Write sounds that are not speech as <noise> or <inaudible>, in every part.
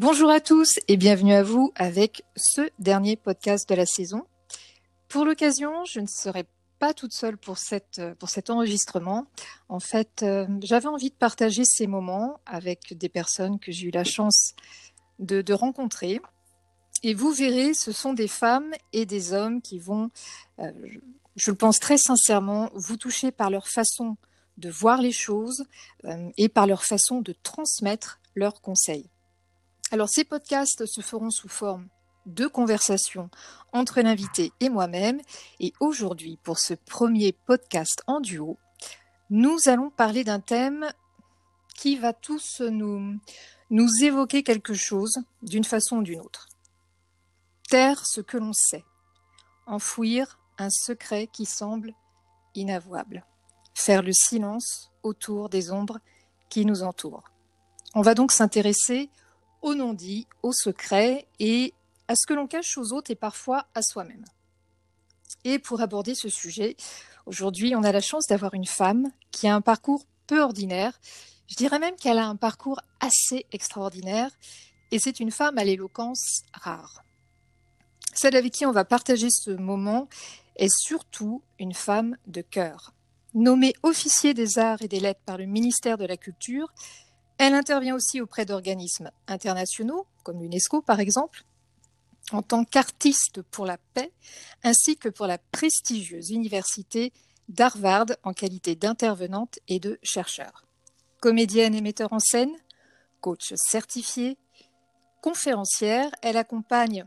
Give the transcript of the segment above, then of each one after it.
Bonjour à tous et bienvenue à vous avec ce dernier podcast de la saison. Pour l'occasion, je ne serai pas toute seule pour, cet enregistrement. En fait, euh, j'avais envie de partager ces moments avec des personnes que j'ai eu la chance de, de, rencontrer. Et vous verrez, ce sont des femmes et des hommes qui vont, euh, je le pense très sincèrement, vous toucher par leur façon de voir les choses euh, et par leur façon de transmettre leurs conseils. Alors ces podcasts se feront sous forme de conversations entre l'invité et moi-même. Et aujourd'hui, pour ce premier podcast en duo, nous allons parler d'un thème qui va tous nous, évoquer quelque chose d'une façon ou d'une autre. Taire ce que l'on sait, enfouir un secret qui semble inavouable, faire le silence autour des ombres qui nous entourent. On va donc s'intéresser au non-dit, au secret et à ce que l'on cache aux autres et parfois à soi-même. Et pour aborder ce sujet, aujourd'hui, on a la chance d'avoir une femme qui a un parcours peu ordinaire. Je dirais même qu'elle a un parcours assez extraordinaire et c'est une femme à l'éloquence rare. Celle avec qui on va partager ce moment est surtout une femme de cœur. Nommée officier des arts et des lettres par le ministère de la Culture, elle intervient aussi auprès d'organismes internationaux, comme l'UNESCO par exemple, en tant qu'artiste pour la paix, ainsi que pour la prestigieuse université d'Harvard en qualité d'intervenante et de chercheur. Comédienne et metteur en scène, coach certifié, conférencière, elle accompagne,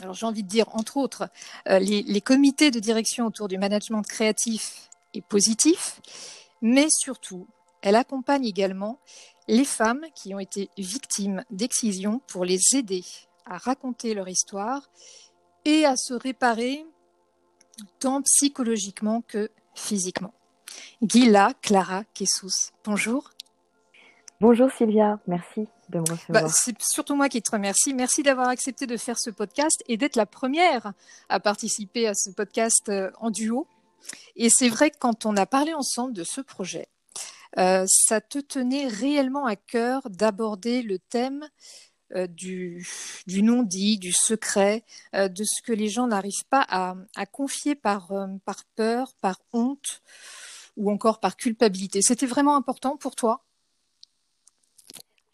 alors j'ai envie de dire entre autres, euh, les, les comités de direction autour du management créatif et positif, mais surtout, elle accompagne également les femmes qui ont été victimes d'excision pour les aider à raconter leur histoire et à se réparer tant psychologiquement que physiquement. Gila Clara Kessous, bonjour. Bonjour Sylvia, merci de me recevoir. Bah, c'est surtout moi qui te remercie. Merci d'avoir accepté de faire ce podcast et d'être la première à participer à ce podcast euh, en duo. Et c'est vrai que quand on a parlé ensemble de ce projet, euh, ça te tenait réellement à cœur d'aborder le thème euh, du, non-dit, du secret, euh, de ce que les gens n'arrivent pas à, confier par, peur, par honte ou encore par culpabilité? C'était vraiment important pour toi?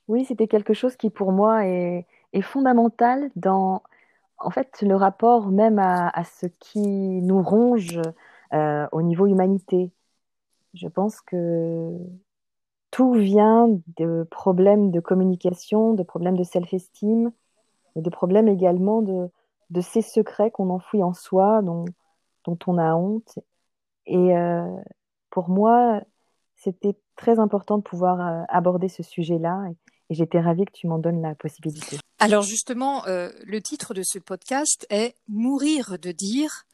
Oui, c'était quelque chose qui pour moi est, fondamental dans en fait le rapport même à, ce qui nous ronge au niveau humanité. Je pense que tout vient de problèmes de communication, de problèmes de self-esteem, de problèmes également de, de ces secrets qu'on enfouit en soi, dont, on a honte. Et euh, pour moi, c'était très important de pouvoir euh, aborder ce sujet-là. Et, et j'étais ravie que tu m'en donnes la possibilité. Alors justement, euh, le titre de ce podcast est Mourir de dire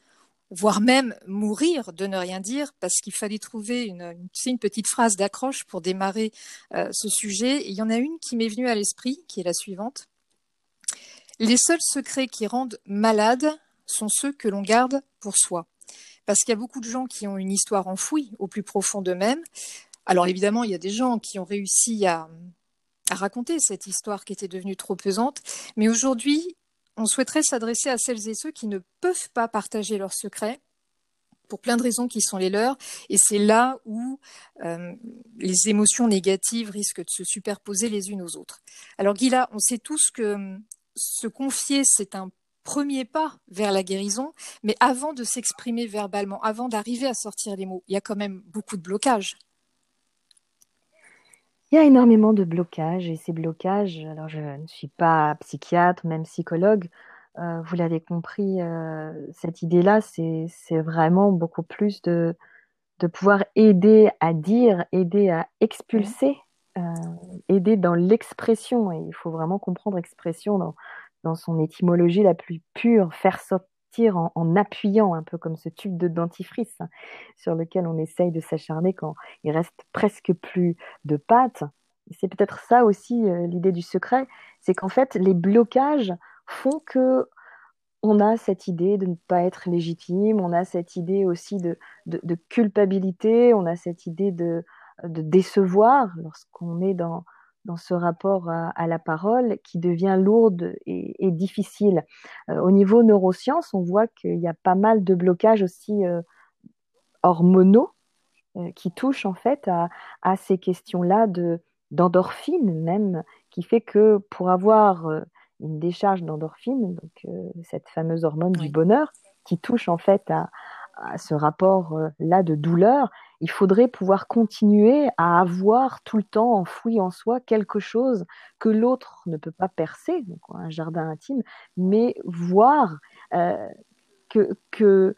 voire même mourir de ne rien dire, parce qu'il fallait trouver une, une, petite phrase d'accroche pour démarrer euh, ce sujet. Et il y en a une qui m'est venue à l'esprit, qui est la suivante. Les seuls secrets qui rendent malade sont ceux que l'on garde pour soi. Parce qu'il y a beaucoup de gens qui ont une histoire enfouie au plus profond d'eux-mêmes. Alors évidemment, il y a des gens qui ont réussi à raconter cette histoire qui était devenue trop pesante. Mais aujourd'hui, on souhaiterait s'adresser à celles et ceux qui ne peuvent pas partager leurs secrets pour plein de raisons qui sont les leurs. Et c'est là où euh, les émotions négatives risquent de se superposer les unes aux autres. Alors Guilla, on sait tous que hum, se confier, c'est un premier pas vers la guérison, mais avant de s'exprimer verbalement, avant d'arriver à sortir les mots, il y a quand même beaucoup de blocages. Il y a énormément de blocages et ces blocages, alors je ne suis pas psychiatre, même psychologue, euh, vous l'avez compris, euh, cette idée-là, c'est vraiment beaucoup plus de, de pouvoir aider à dire, aider à expulser, euh, aider dans l'expression. Et il faut vraiment comprendre expression dans, dans son étymologie la plus pure, faire sortir en, appuyant, un peu comme ce tube de dentifrice hein, sur lequel on essaye de s'acharner quand il reste presque plus de pâte. C'est peut-être ça aussi euh, l'idée du secret, c'est qu'en fait les blocages font que on a cette idée de ne pas être légitime, on a cette idée aussi de, culpabilité, on a cette idée de décevoir lorsqu'on est dans, dans ce rapport à, la parole qui devient lourde et, difficile. Euh, au niveau neurosciences, on voit qu'il y a pas mal de blocages aussi euh, hormonaux euh, qui touchent en fait à, ces questions-là de d'endorphine même, qui fait que pour avoir une décharge d'endorphine, donc cette fameuse hormone du bonheur, qui touche en fait à, à ce rapport-là de douleur, il faudrait pouvoir continuer à avoir tout le temps enfoui en soi quelque chose que l'autre ne peut pas percer, donc un jardin intime, mais voir euh, que,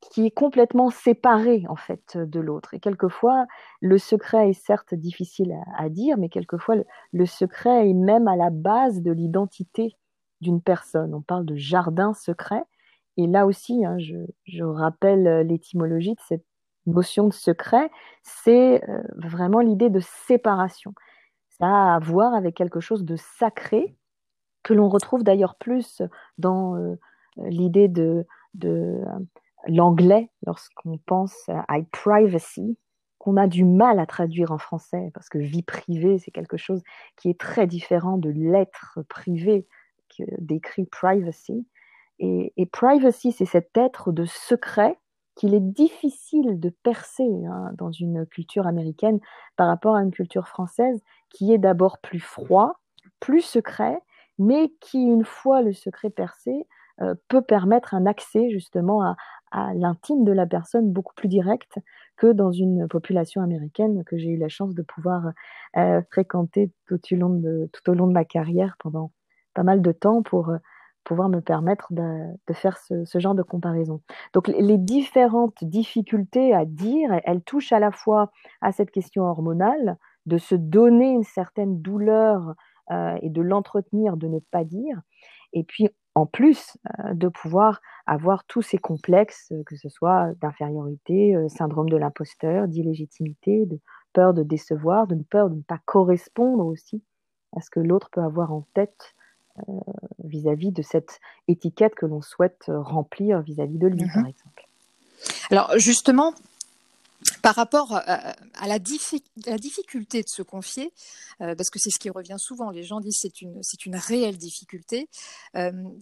qui est complètement séparé en fait de l'autre. Et quelquefois, le secret est certes difficile à, dire, mais quelquefois, le, secret est même à la base de l'identité d'une personne. On parle de jardin secret. Et là aussi, hein, je, rappelle euh, l'étymologie de cette notion de secret, c'est euh, vraiment l'idée de séparation. Ça a à voir avec quelque chose de sacré, que l'on retrouve d'ailleurs plus dans euh, l'idée de, l'anglais lorsqu'on pense à privacy, qu'on a du mal à traduire en français, parce que vie privée, c'est quelque chose qui est très différent de l'être privé que décrit privacy. Et, privacy, c'est cet être de secret qu'il est difficile de percer hein, dans une culture américaine par rapport à une culture française qui est d'abord plus froid, plus secret, mais qui, une fois le secret percé, euh, peut permettre un accès justement à, l'intime de la personne beaucoup plus direct que dans une population américaine que j'ai eu la chance de pouvoir euh, fréquenter tout au, long de, tout au long de ma carrière pendant pas mal de temps pour euh, pouvoir me permettre de, faire ce, genre de comparaison. Donc les différentes difficultés à dire, elles touchent à la fois à cette question hormonale, de se donner une certaine douleur euh, et de l'entretenir, de ne pas dire, et puis en plus euh, de pouvoir avoir tous ces complexes, que ce soit d'infériorité, euh, syndrome de l'imposteur, d'illégitimité, de peur de décevoir, de peur de ne pas correspondre aussi à ce que l'autre peut avoir en tête euh, vis-à-vis de cette étiquette que l'on souhaite euh, remplir vis-à-vis de lui, par mhm. exemple. Alors justement, par rapport à, la, difficulté de se confier, euh, parce que c'est ce qui revient souvent, les gens disent c'est une, c'est une réelle difficulté.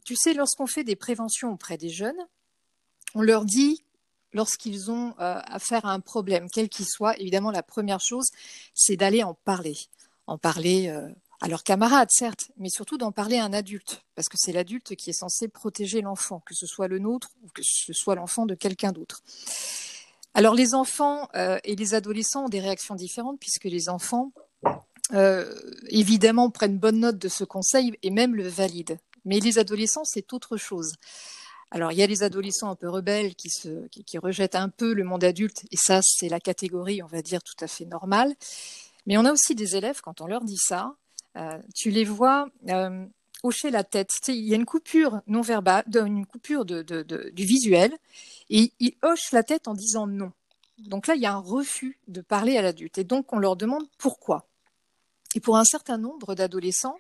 tu sais, lorsqu'on fait des préventions auprès des jeunes, on leur dit, lorsqu'ils ont affaire à un problème, quel qu'il soit, évidemment, la première chose, c'est d'aller en parler. En parler à leurs camarades, certes, mais surtout d'en parler à un adulte, parce que c'est l'adulte qui est censé protéger l'enfant, que ce soit le nôtre ou que ce soit l'enfant de quelqu'un d'autre. Alors les enfants euh, et les adolescents ont des réactions différentes, puisque les enfants, euh, évidemment, prennent bonne note de ce conseil et même le valident. Mais les adolescents, c'est autre chose. Alors, il y a les adolescents un peu rebelles qui, qui rejettent un peu le monde adulte, et ça, c'est la catégorie, on va dire, tout à fait normale. Mais on a aussi des élèves, quand on leur dit ça, tu les vois euh, hocher la tête. il y a une coupure non verbale, une coupure du visuel, et ils hochent la tête en disant non. Donc là, il y a un refus de parler à l'adulte. Et donc, on leur demande pourquoi. Et pour un certain nombre d'adolescents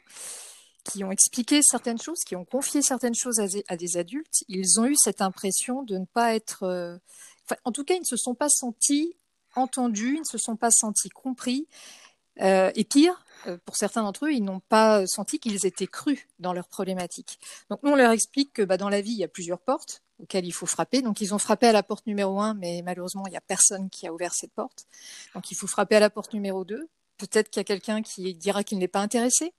qui ont expliqué certaines choses, qui ont confié certaines choses à des, adultes, ils ont eu cette impression de ne pas être... Euh, en tout cas, ils ne se sont pas sentis entendus, ils ne se sont pas sentis compris. et pire, euh, pour certains d'entre eux, ils n'ont pas senti qu'ils étaient crus dans leurs problématiques. Donc nous, on leur explique que bah, dans la vie, il y a plusieurs portes auxquelles il faut frapper. Donc ils ont frappé à la porte numéro un, mais malheureusement, il n'y a personne qui a ouvert cette porte. Donc il faut frapper à la porte numéro deux. Peut-être qu'il y a quelqu'un qui dira qu'il n'est pas intéressé.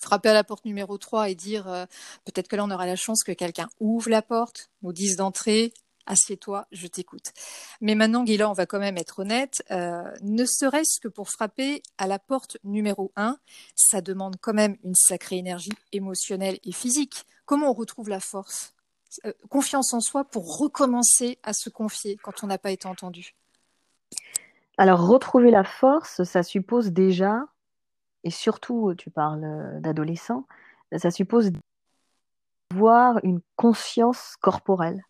Frapper à la porte numéro 3 et dire euh, peut-être que là on aura la chance que quelqu'un ouvre la porte, nous dise d'entrer, assieds-toi, je t'écoute. Mais maintenant, Guilla, on va quand même être honnête, euh, ne serait-ce que pour frapper à la porte numéro 1, ça demande quand même une sacrée énergie émotionnelle et physique. Comment on retrouve la force euh, Confiance en soi pour recommencer à se confier quand on n'a pas été entendu? Alors, retrouver la force, ça suppose déjà, et surtout, tu parles euh, d'adolescents, ça suppose d'avoir une conscience corporelle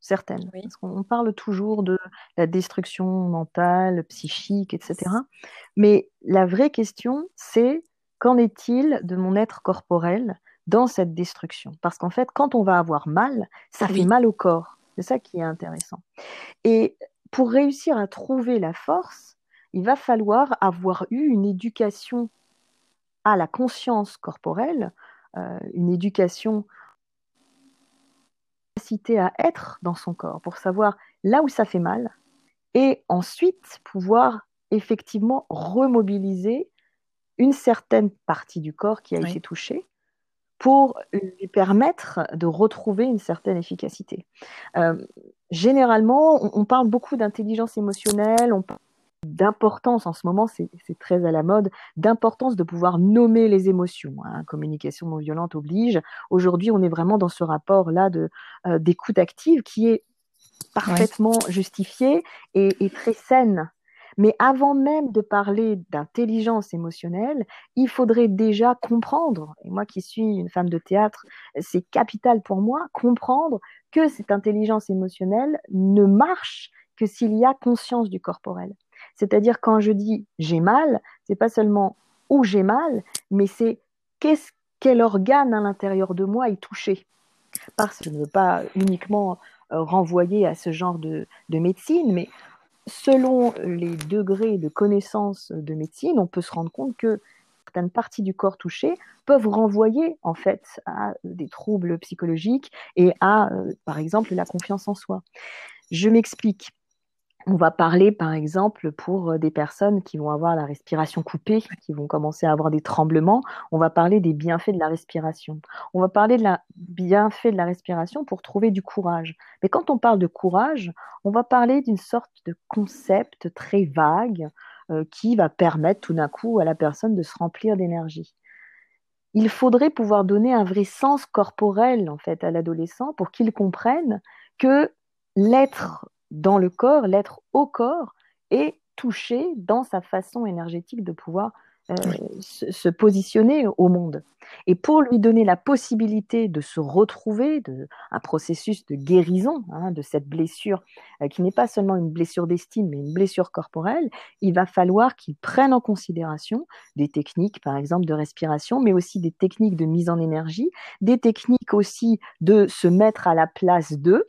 certaines. Parce qu'on parle toujours de la destruction mentale, psychique, etc. Mais la vraie question, c'est qu'en est-il de mon être corporel dans cette destruction? Parce qu'en fait, quand on va avoir mal, ça fait mal au corps. C'est ça qui est intéressant. Et pour réussir à trouver la force, il va falloir avoir eu une éducation à la conscience corporelle, euh, une éducation capacité à être dans son corps pour savoir là où ça fait mal et ensuite pouvoir effectivement remobiliser une certaine partie du corps qui a été touchée pour lui permettre de retrouver une certaine efficacité. Euh, généralement, on, parle beaucoup d'intelligence émotionnelle, on parle d'importance en ce moment, c'est très à la mode, d'importance de pouvoir nommer les émotions. Hein. Communication non violente oblige. Aujourd'hui, on est vraiment dans ce rapport-là euh, d'écoute active qui est parfaitement justifié et, et, très saine mais avant même de parler d'intelligence émotionnelle, il faudrait déjà comprendre, et moi qui suis une femme de théâtre, c'est capital pour moi, comprendre que cette intelligence émotionnelle ne marche que s'il y a conscience du corporel. C'est-à-dire quand je dis j'ai mal, c'est pas seulement où j'ai mal, mais c'est qu'est-ce quel organe à l'intérieur de moi est touché. Parce que je ne veux pas uniquement euh, renvoyer à ce genre de, de médecine, mais selon les degrés de connaissance de médecine, on peut se rendre compte que certaines parties du corps touchées peuvent renvoyer en fait à des troubles psychologiques et à, euh, par exemple, la confiance en soi. Je m'explique. On va parler, par exemple, pour euh, des personnes qui vont avoir la respiration coupée, qui vont commencer à avoir des tremblements, on va parler des bienfaits de la respiration. On va parler de la bienfaits de la respiration pour trouver du courage. Mais quand on parle de courage, on va parler d'une sorte de concept très vague euh, qui va permettre tout d'un coup à la personne de se remplir d'énergie. Il faudrait pouvoir donner un vrai sens corporel en fait à l'adolescent pour qu'il comprenne que l'être dans le corps, l'être au corps, est touché dans sa façon énergétique de pouvoir euh, se, positionner au monde. Et pour lui donner la possibilité de se retrouver, de, un processus de guérison hein, de cette blessure, euh, qui n'est pas seulement une blessure d'estime, mais une blessure corporelle, il va falloir qu'il prenne en considération des techniques, par exemple, de respiration, mais aussi des techniques de mise en énergie, des techniques aussi de se mettre à la place d'eux,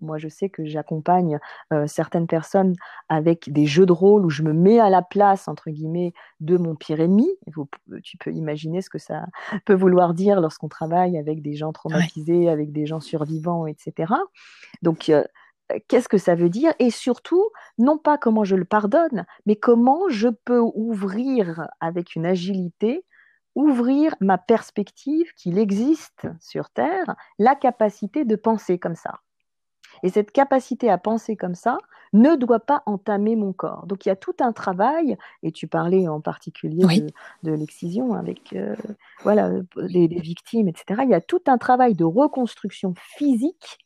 moi, je sais que j'accompagne euh, certaines personnes avec des jeux de rôle où je me mets à la place, entre guillemets, de mon pire ennemi. tu peux imaginer ce que ça <laughs> peut vouloir dire lorsqu'on travaille avec des gens traumatisés, avec des gens survivants, etc. Donc, euh, qu'est-ce que ça veut dire? Et surtout, non pas comment je le pardonne, mais comment je peux ouvrir avec une agilité ouvrir ma perspective qu'il existe sur Terre la capacité de penser comme ça. Et cette capacité à penser comme ça ne doit pas entamer mon corps. Donc il y a tout un travail, et tu parlais en particulier de, l'excision avec euh, voilà, les, victimes, etc. Il y a tout un travail de reconstruction physique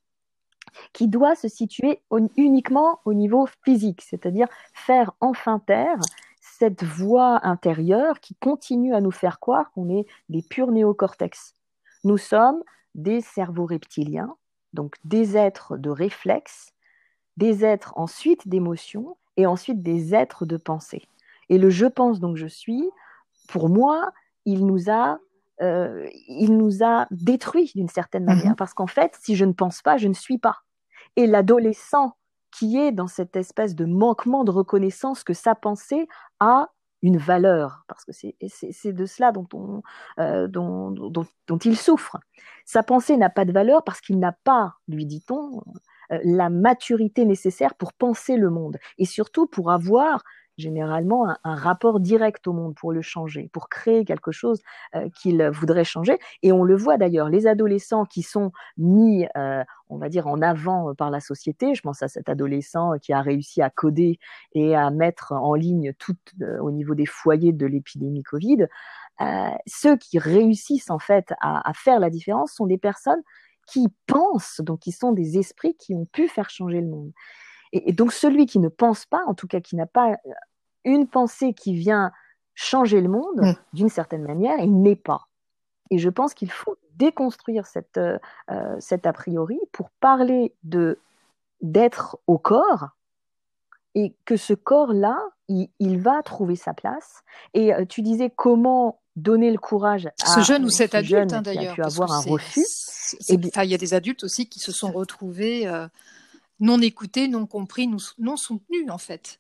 qui doit se situer uniquement au niveau physique, c'est-à-dire faire enfin taire cette voix intérieure qui continue à nous faire croire qu'on est des purs néocortex. Nous sommes des cerveaux reptiliens donc des êtres de réflexe, des êtres ensuite d'émotion et ensuite des êtres de pensée. Et le je pense donc je suis, pour moi, il nous a, euh, il nous a détruit d'une certaine mhm. manière. Parce qu'en fait, si je ne pense pas, je ne suis pas. Et l'adolescent qui est dans cette espèce de manquement de reconnaissance que sa pensée a une valeur, parce que c'est de cela dont, on, euh, dont, dont, dont, il souffre. Sa pensée n'a pas de valeur parce qu'il n'a pas, lui dit-on, euh, la maturité nécessaire pour penser le monde, et surtout pour avoir généralement un, rapport direct au monde pour le changer, pour créer quelque chose euh, qu'il voudrait changer. Et on le voit d'ailleurs, les adolescents qui sont mis, euh, on va dire, en avant par la société, je pense à cet adolescent qui a réussi à coder et à mettre en ligne tout euh, au niveau des foyers de l'épidémie Covid, ceux qui réussissent en fait à faire la différence sont des personnes qui pensent, donc qui sont des esprits qui ont pu faire changer le monde. Et, donc celui qui ne pense pas, en tout cas qui n'a pas une pensée qui vient changer le monde, mm. d'une certaine manière, il n'est pas. Et je pense qu'il faut déconstruire cette, euh, euh, cet a priori pour parler de d'être au corps et que ce corps-là, il, va trouver sa place. Et euh, tu disais comment donner le courage à ce jeune ou cet adulte hein, d'ailleurs, pu avoir un refus. Et il y a des adultes aussi qui se sont retrouvés non écoutés, non compris, non soutenus en fait.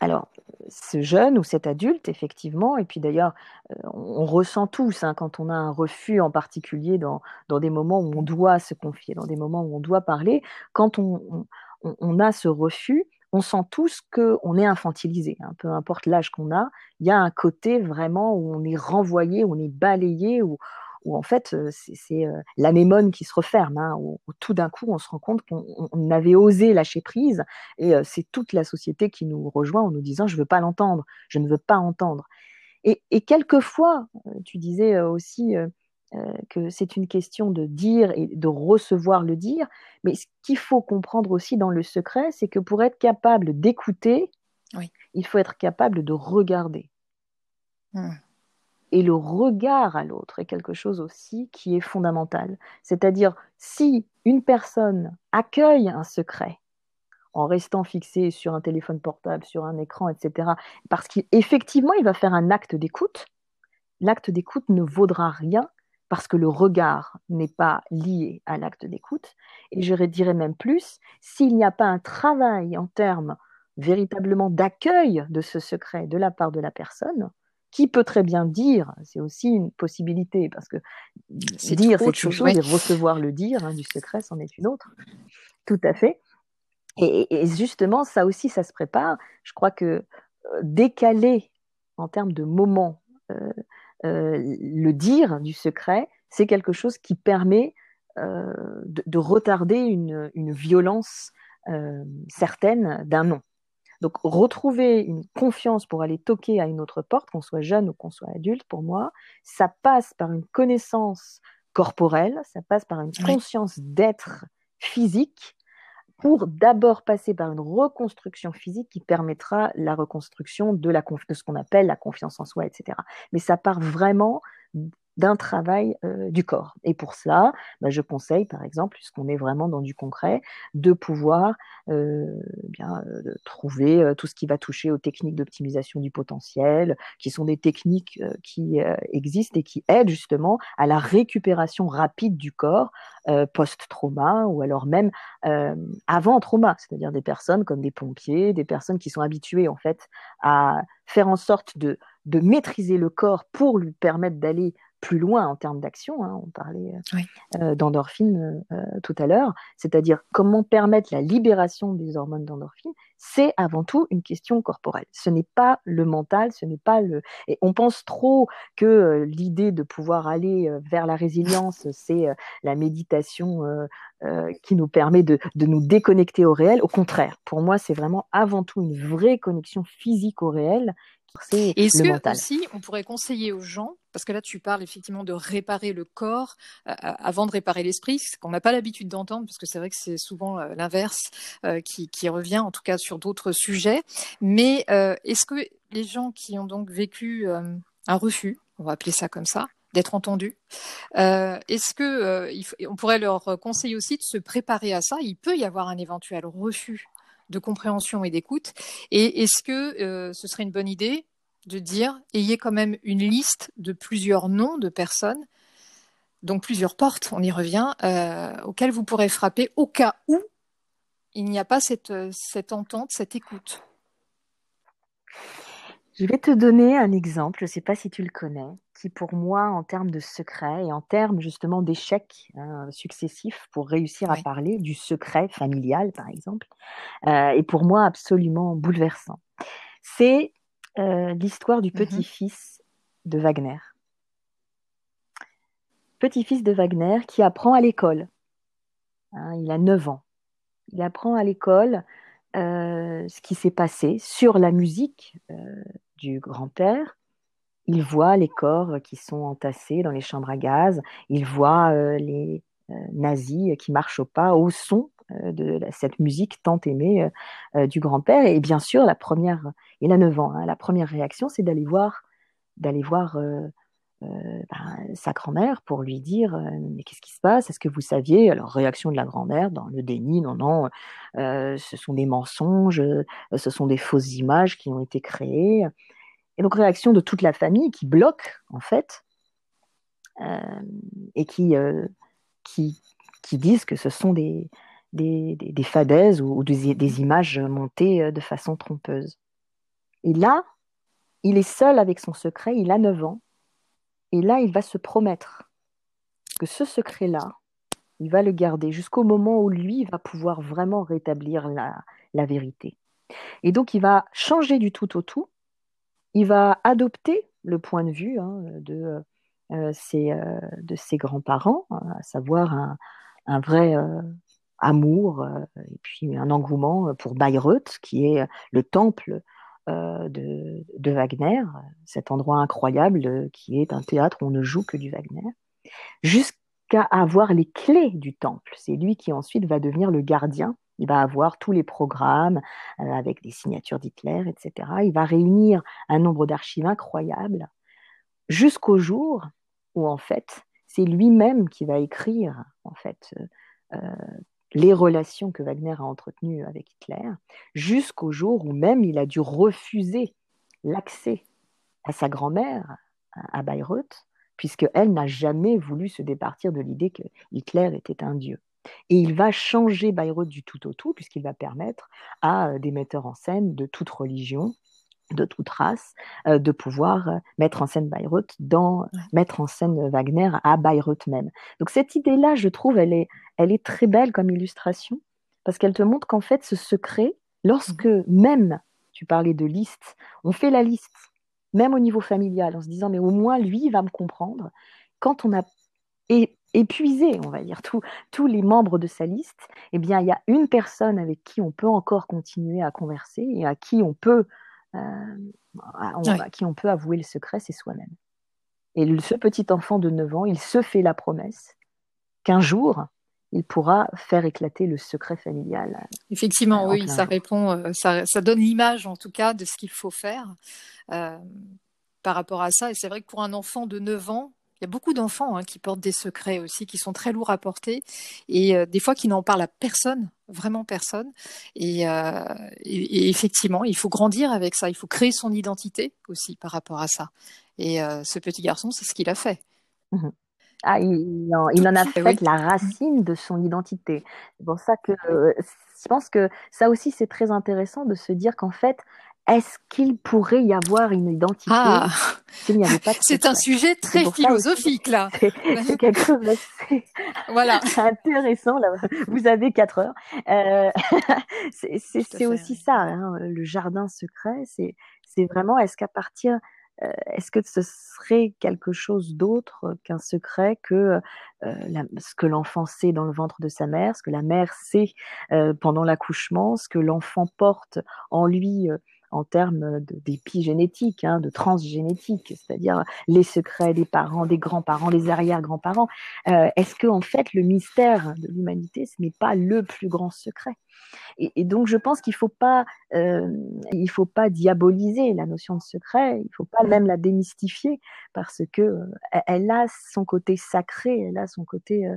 Alors, ce jeune ou cet adulte, effectivement, et puis d'ailleurs, euh, on, ressent tous hein, quand on a un refus en particulier dans, dans, des moments où on doit se confier, dans des moments où on doit parler, quand on, on, a ce refus, on sent tous qu'on est infantilisé, hein, peu importe l'âge qu'on a, il y a un côté vraiment où on est renvoyé, où on est balayé, où, où en fait euh, c'est euh, l'anémone qui se referme, hein, où, tout d'un coup on se rend compte qu'on avait osé lâcher prise et euh, c'est toute la société qui nous rejoint en nous disant je veux pas l'entendre, je ne veux pas entendre. Et, et quelquefois, tu disais aussi que c'est une question de dire et de recevoir le dire, mais ce qu'il faut comprendre aussi dans le secret, c'est que pour être capable d'écouter, il faut être capable de regarder. Mmh. Et le regard à l'autre est quelque chose aussi qui est fondamental. C'est-à-dire, si une personne accueille un secret en restant fixé sur un téléphone portable, sur un écran, etc., parce qu'effectivement, il va faire un acte d'écoute, l'acte d'écoute ne vaudra rien parce que le regard n'est pas lié à l'acte d'écoute. Et je dirais même plus, s'il n'y a pas un travail en termes véritablement d'accueil de ce secret de la part de la personne, qui peut très bien dire, c'est aussi une possibilité, parce que dire c'est une chose et recevoir le dire hein, du secret, c'en est une autre. Tout à fait. Et, justement, ça aussi, ça se prépare. Je crois que euh, décaler en termes de moment euh, euh, le dire du secret, c'est quelque chose qui permet de, retarder une, une violence certaine d'un nom. Donc retrouver une confiance pour aller toquer à une autre porte, qu'on soit jeune ou qu'on soit adulte, pour moi, ça passe par une connaissance corporelle, ça passe par une conscience d'être physique pour d'abord passer par une reconstruction physique qui permettra la reconstruction de, la de ce qu'on appelle la confiance en soi, etc. Mais ça part vraiment d'un travail euh, du corps. Et pour cela, bah, je conseille, par exemple, puisqu'on est vraiment dans du concret, de pouvoir euh, bien euh, trouver tout ce qui va toucher aux techniques d'optimisation du potentiel, qui sont des techniques qui existent et qui aident justement à la récupération rapide du corps post-trauma ou alors même avant trauma, c'est-à-dire des personnes comme des pompiers, des personnes qui sont habituées en fait à faire en sorte de de maîtriser le corps pour lui permettre d'aller plus loin en termes d'action. Hein, on parlait euh, euh, d'endorphine euh, tout à l'heure, c'est-à-dire comment permettre la libération des hormones d'endorphine. C'est avant tout une question corporelle. Ce n'est pas le mental, ce n'est pas le. Et on pense trop que l'idée de pouvoir aller vers la résilience, <laughs> c'est la méditation qui nous permet de, de nous déconnecter au réel. Au contraire, pour moi, c'est vraiment avant tout une vraie connexion physique au réel est-ce que aussi on pourrait conseiller aux gens, parce que là tu parles effectivement de réparer le corps euh, euh, avant de réparer l'esprit, ce qu'on n'a pas l'habitude d'entendre, parce que c'est vrai que c'est souvent euh, l'inverse qui, revient, en tout cas sur d'autres sujets. Mais est-ce que les gens qui ont donc vécu un refus, on va appeler ça comme ça, d'être entendus. Est-ce que on pourrait leur conseiller aussi de se préparer à ça? Il peut y avoir un éventuel refus de compréhension et d'écoute. Et est-ce que euh, ce serait une bonne idée de dire, ayez quand même une liste de plusieurs noms de personnes, donc plusieurs portes, on y revient, euh, auxquelles vous pourrez frapper au cas où il n'y a pas cette, cette entente, cette écoute? Je vais te donner un exemple, je ne sais pas si tu le connais, qui pour moi, en termes de secret et en termes justement d'échecs hein, successifs pour réussir à parler du secret familial, par exemple, euh, est pour moi absolument bouleversant. C'est euh, l'histoire du mmh petit-fils de Wagner. Petit-fils de Wagner qui apprend à l'école. Hein, il a 9 ans. Il apprend à l'école euh, ce qui s'est passé sur la musique du grand-père. Il voit les corps qui sont entassés dans les chambres à gaz. Il voit euh, les euh, nazis qui marchent au pas au son euh, de cette musique tant aimée du grand-père. Et bien sûr, la première, il a 9 ans, hein, la première réaction, c'est d'aller voir, d'aller voir ben, sa grand-mère pour lui dire mais qu'est-ce qui se passe? Est-ce que vous saviez? Alors réaction de la grand-mère dans le déni, non non, ce sont des mensonges, ce sont des fausses images qui ont été créées. Et donc réaction de toute la famille qui bloque en fait et qui, qui qui disent que ce sont des des, des, fadaises ou, des, des, images montées de façon trompeuse. Et là, il est seul avec son secret, il a 9 ans, et là, il va se promettre que ce secret-là, il va le garder jusqu'au moment où lui va pouvoir vraiment rétablir la, la vérité. Et donc, il va changer du tout au tout, il va adopter le point de vue hein, de, euh, ses, euh, de ses grands-parents, hein, à savoir un, vrai euh, amour et puis un engouement pour Bayreuth, qui est le temple de, de, Wagner, cet endroit incroyable qui est un théâtre où on ne joue que du Wagner, jusqu'à avoir les clés du temple. C'est lui qui ensuite va devenir le gardien. Il va avoir tous les programmes euh, avec des signatures d'Hitler, etc. Il va réunir un nombre d'archives incroyables jusqu'au jour où en fait c'est lui-même qui va écrire en fait euh, les relations que Wagner a entretenues avec Hitler, jusqu'au jour où même il a dû refuser l'accès à sa grand-mère à Bayreuth, puisqu'elle n'a jamais voulu se départir de l'idée que Hitler était un dieu. Et il va changer Bayreuth du tout au tout, puisqu'il va permettre à des metteurs en scène de toute religion de toute race, euh, de pouvoir euh, mettre en scène Bayreuth, dans, mettre en scène Wagner à Bayreuth même. Donc cette idée-là, je trouve, elle est, elle est très belle comme illustration, parce qu'elle te montre qu'en fait, ce secret, lorsque même, tu parlais de liste, on fait la liste, même au niveau familial, en se disant, mais au moins, lui, il va me comprendre, quand on a épuisé, on va dire, tous les membres de sa liste, eh bien, il y a une personne avec qui on peut encore continuer à converser et à qui on peut euh, à, qui on peut avouer le secret, c'est soi-même. Et ce petit enfant de 9 ans, il se fait la promesse qu'un jour, il pourra faire éclater le secret familial. Effectivement, oui, ça répond, euh, ça, donne l'image en tout cas de ce qu'il faut faire euh, par rapport à ça. Et c'est vrai que pour un enfant de 9 ans, il y a beaucoup d'enfants hein, qui portent des secrets aussi, qui sont très lourds à porter, et euh, des fois qui n'en parlent à personne, vraiment personne. Et, euh, et, effectivement, il faut grandir avec ça, il faut créer son identité aussi par rapport à ça. Et ce petit garçon, c'est ce qu'il a fait. Mmh ah, il, en, il en a <laughs> fait la racine de son identité. C'est pour ça que je pense que ça aussi, c'est très intéressant de se dire qu'en fait, est-ce qu'il pourrait y avoir une identité ah, <laughs> C'est un sujet très philosophique là. <laughs> C'est quelque chose d'assez voilà. intéressant là. Vous avez quatre heures. Euh, c'est aussi ça, hein, le jardin secret. C'est vraiment est-ce qu'à partir euh, est-ce que ce serait quelque chose d'autre qu'un secret que euh, ce que l'enfant sait dans le ventre de sa mère, ce que la mère sait euh, pendant l'accouchement, ce que l'enfant porte en lui en termes d'épigénétique, hein, de transgénétique, c'est-à-dire les secrets des parents, des grands-parents, des arrière-grands-parents. Euh, est-ce que en fait le mystère de l'humanité, ce n'est pas le plus grand secret? Et, donc je pense qu'il faut pas, euh, faut pas diaboliser la notion de secret, il faut pas même la démystifier parce que euh, elle a son côté sacré, elle a son côté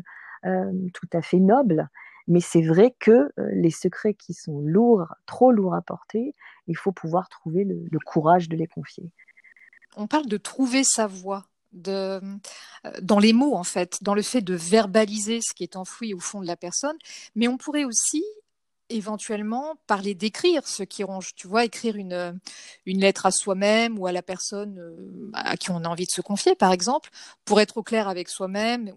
tout à fait noble. Mais c'est vrai que euh, les secrets qui sont lourds, trop lourds à porter, il faut pouvoir trouver le, courage de les confier. On parle de trouver sa voix. De, euh, dans les mots en fait, dans le fait de verbaliser ce qui est enfoui au fond de la personne, mais on pourrait aussi éventuellement parler d'écrire ce qui ronge, tu vois, écrire une, une lettre à soi-même ou à la personne euh, à qui on a envie de se confier, par exemple, pour être au clair avec soi-même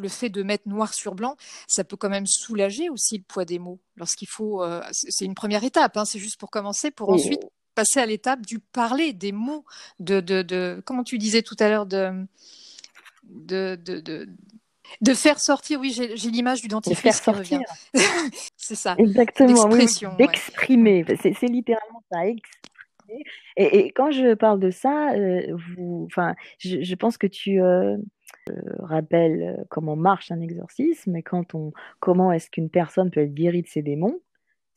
le fait de mettre noir sur blanc, ça peut quand même soulager aussi le poids des mots. Lorsqu'il faut, euh, c'est une première étape, hein, c'est juste pour commencer, pour ensuite passer à l'étape du parler des mots, de, de, de, comment tu disais tout à l'heure, de, de, de, de, faire sortir. Oui, j'ai l'image du dentifrice qui revient. <laughs> c'est ça. Exactement. D'exprimer. C'est littéralement ça. Et, et, quand je parle de ça, euh, vous, enfin, je, je, pense que tu, euh, rappelle euh, comment marche un exorcisme et quand on, comment est-ce qu'une personne peut être guérie de ses démons,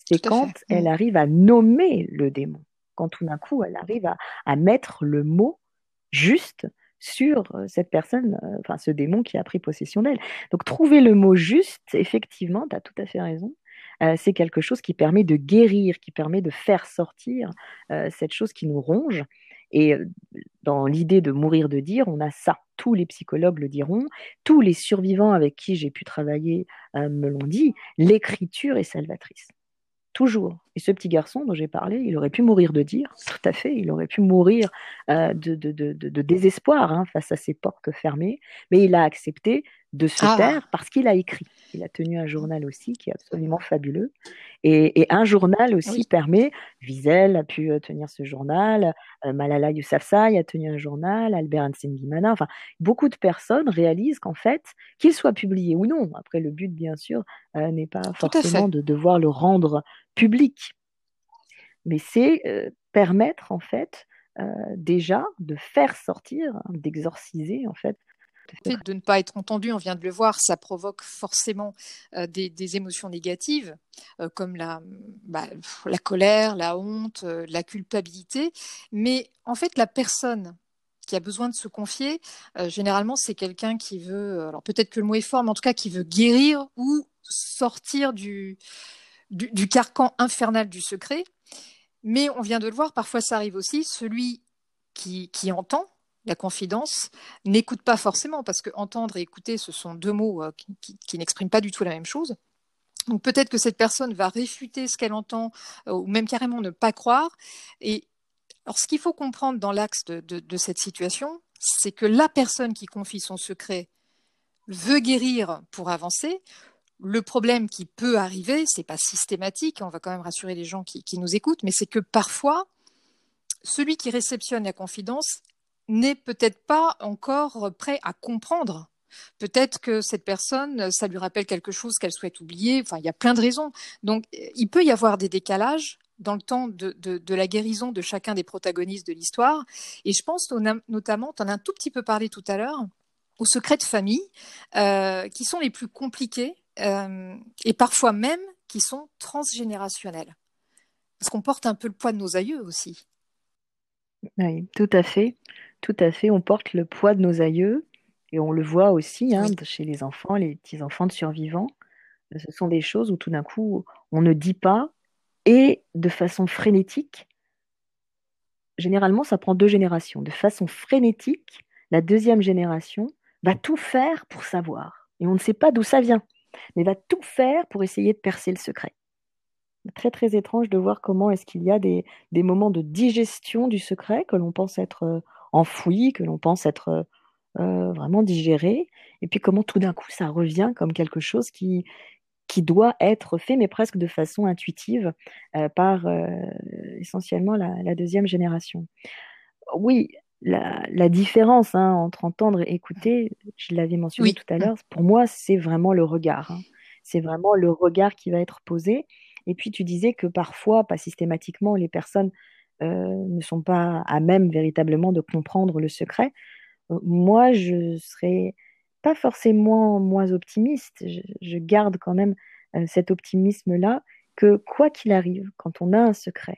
c'est quand elle mm. arrive à nommer le démon. Quand tout d'un coup, elle arrive à, à, mettre le mot juste sur euh, cette personne, euh, enfin ce démon qui a pris possession d'elle. Donc trouver le mot juste, effectivement, tu as tout à fait raison, c'est quelque chose qui permet de guérir, qui permet de faire sortir cette chose qui nous ronge et euh, dans l'idée de mourir de dire, on a ça. Tous les psychologues le diront, tous les survivants avec qui j'ai pu travailler euh, me l'ont dit, l'écriture est salvatrice. toujours. Et ce petit garçon dont j'ai parlé, il aurait pu mourir de dire, <laughs> tout à fait, il aurait pu mourir euh, de, de, de, de, désespoir hein, face à ces portes fermées, mais il a accepté de se ah. taire parce qu'il a écrit. Il a tenu un journal aussi qui est absolument fabuleux. Et, et un journal aussi permet, Wiesel a pu euh, tenir ce journal, euh, Malala Yousafzai a tenu un journal, Albert Hansen-Gimana, enfin, beaucoup de personnes réalisent qu'en fait, qu'il soit publié ou non, après le but bien sûr n'est pas forcément de devoir le rendre public, mais c'est euh, permettre en fait euh, déjà de faire sortir, d'exorciser en fait. De ne pas être entendu, on vient de le voir, ça provoque forcément euh, des, émotions négatives, comme la, bah, la colère, la honte, la culpabilité. Mais en fait, la personne qui a besoin de se confier, généralement, c'est quelqu'un qui veut, alors peut-être que le mot est fort, mais en tout cas qui veut guérir ou sortir du, du, carcan infernal du secret. Mais on vient de le voir, parfois ça arrive aussi, celui qui, entend la confidence n'écoute pas forcément, parce que entendre et écouter, ce sont deux mots euh, qui, n'expriment pas du tout la même chose. Donc peut-être que cette personne va réfuter ce qu'elle entend, euh, ou même carrément ne pas croire. Et alors ce qu'il faut comprendre dans l'axe de cette situation, c'est que la personne qui confie son secret veut guérir pour avancer, le problème qui peut arriver, c'est pas systématique, on va quand même rassurer les gens qui, nous écoutent, mais c'est que parfois, celui qui réceptionne la confidence n'est peut-être pas encore prêt à comprendre. Peut-être que cette personne, ça lui rappelle quelque chose qu'elle souhaite oublier. Enfin, il y a plein de raisons. Donc, il peut y avoir des décalages dans le temps de, la guérison de chacun des protagonistes de l'histoire. Et je pense notamment, tu en as un tout petit peu parlé tout à l'heure, aux secrets de famille, euh, qui sont les plus compliqués euh, et parfois même qui sont transgénérationnels. Parce qu'on porte un peu le poids de nos aïeux aussi. Oui, tout à fait. Tout à fait. On porte le poids de nos aïeux et on le voit aussi hein, chez les enfants, les petits-enfants de survivants. Ce sont des choses où tout d'un coup, on ne dit pas et de façon frénétique. Généralement, ça prend deux générations. De façon frénétique, la deuxième génération va tout faire pour savoir. Et on ne sait pas d'où ça vient mais va tout faire pour essayer de percer le secret. Très très étrange de voir comment est-ce qu'il y a des, moments de digestion du secret que l'on pense être euh, enfoui, que l'on pense être euh, euh, vraiment digéré, et puis comment tout d'un coup ça revient comme quelque chose qui, qui doit être fait, mais presque de façon intuitive, par essentiellement la, deuxième génération. Oui, la, différence hein, entre entendre et écouter, je l'avais mentionné tout à l'heure, pour moi, c'est vraiment le regard. Hein. C'est vraiment le regard qui va être posé. Et puis, tu disais que parfois, pas systématiquement, les personnes euh, ne sont pas à même véritablement de comprendre le secret. Euh, moi, je serais pas forcément moins optimiste. Je, garde quand même euh, cet optimisme-là que quoi qu'il arrive, quand on a un secret,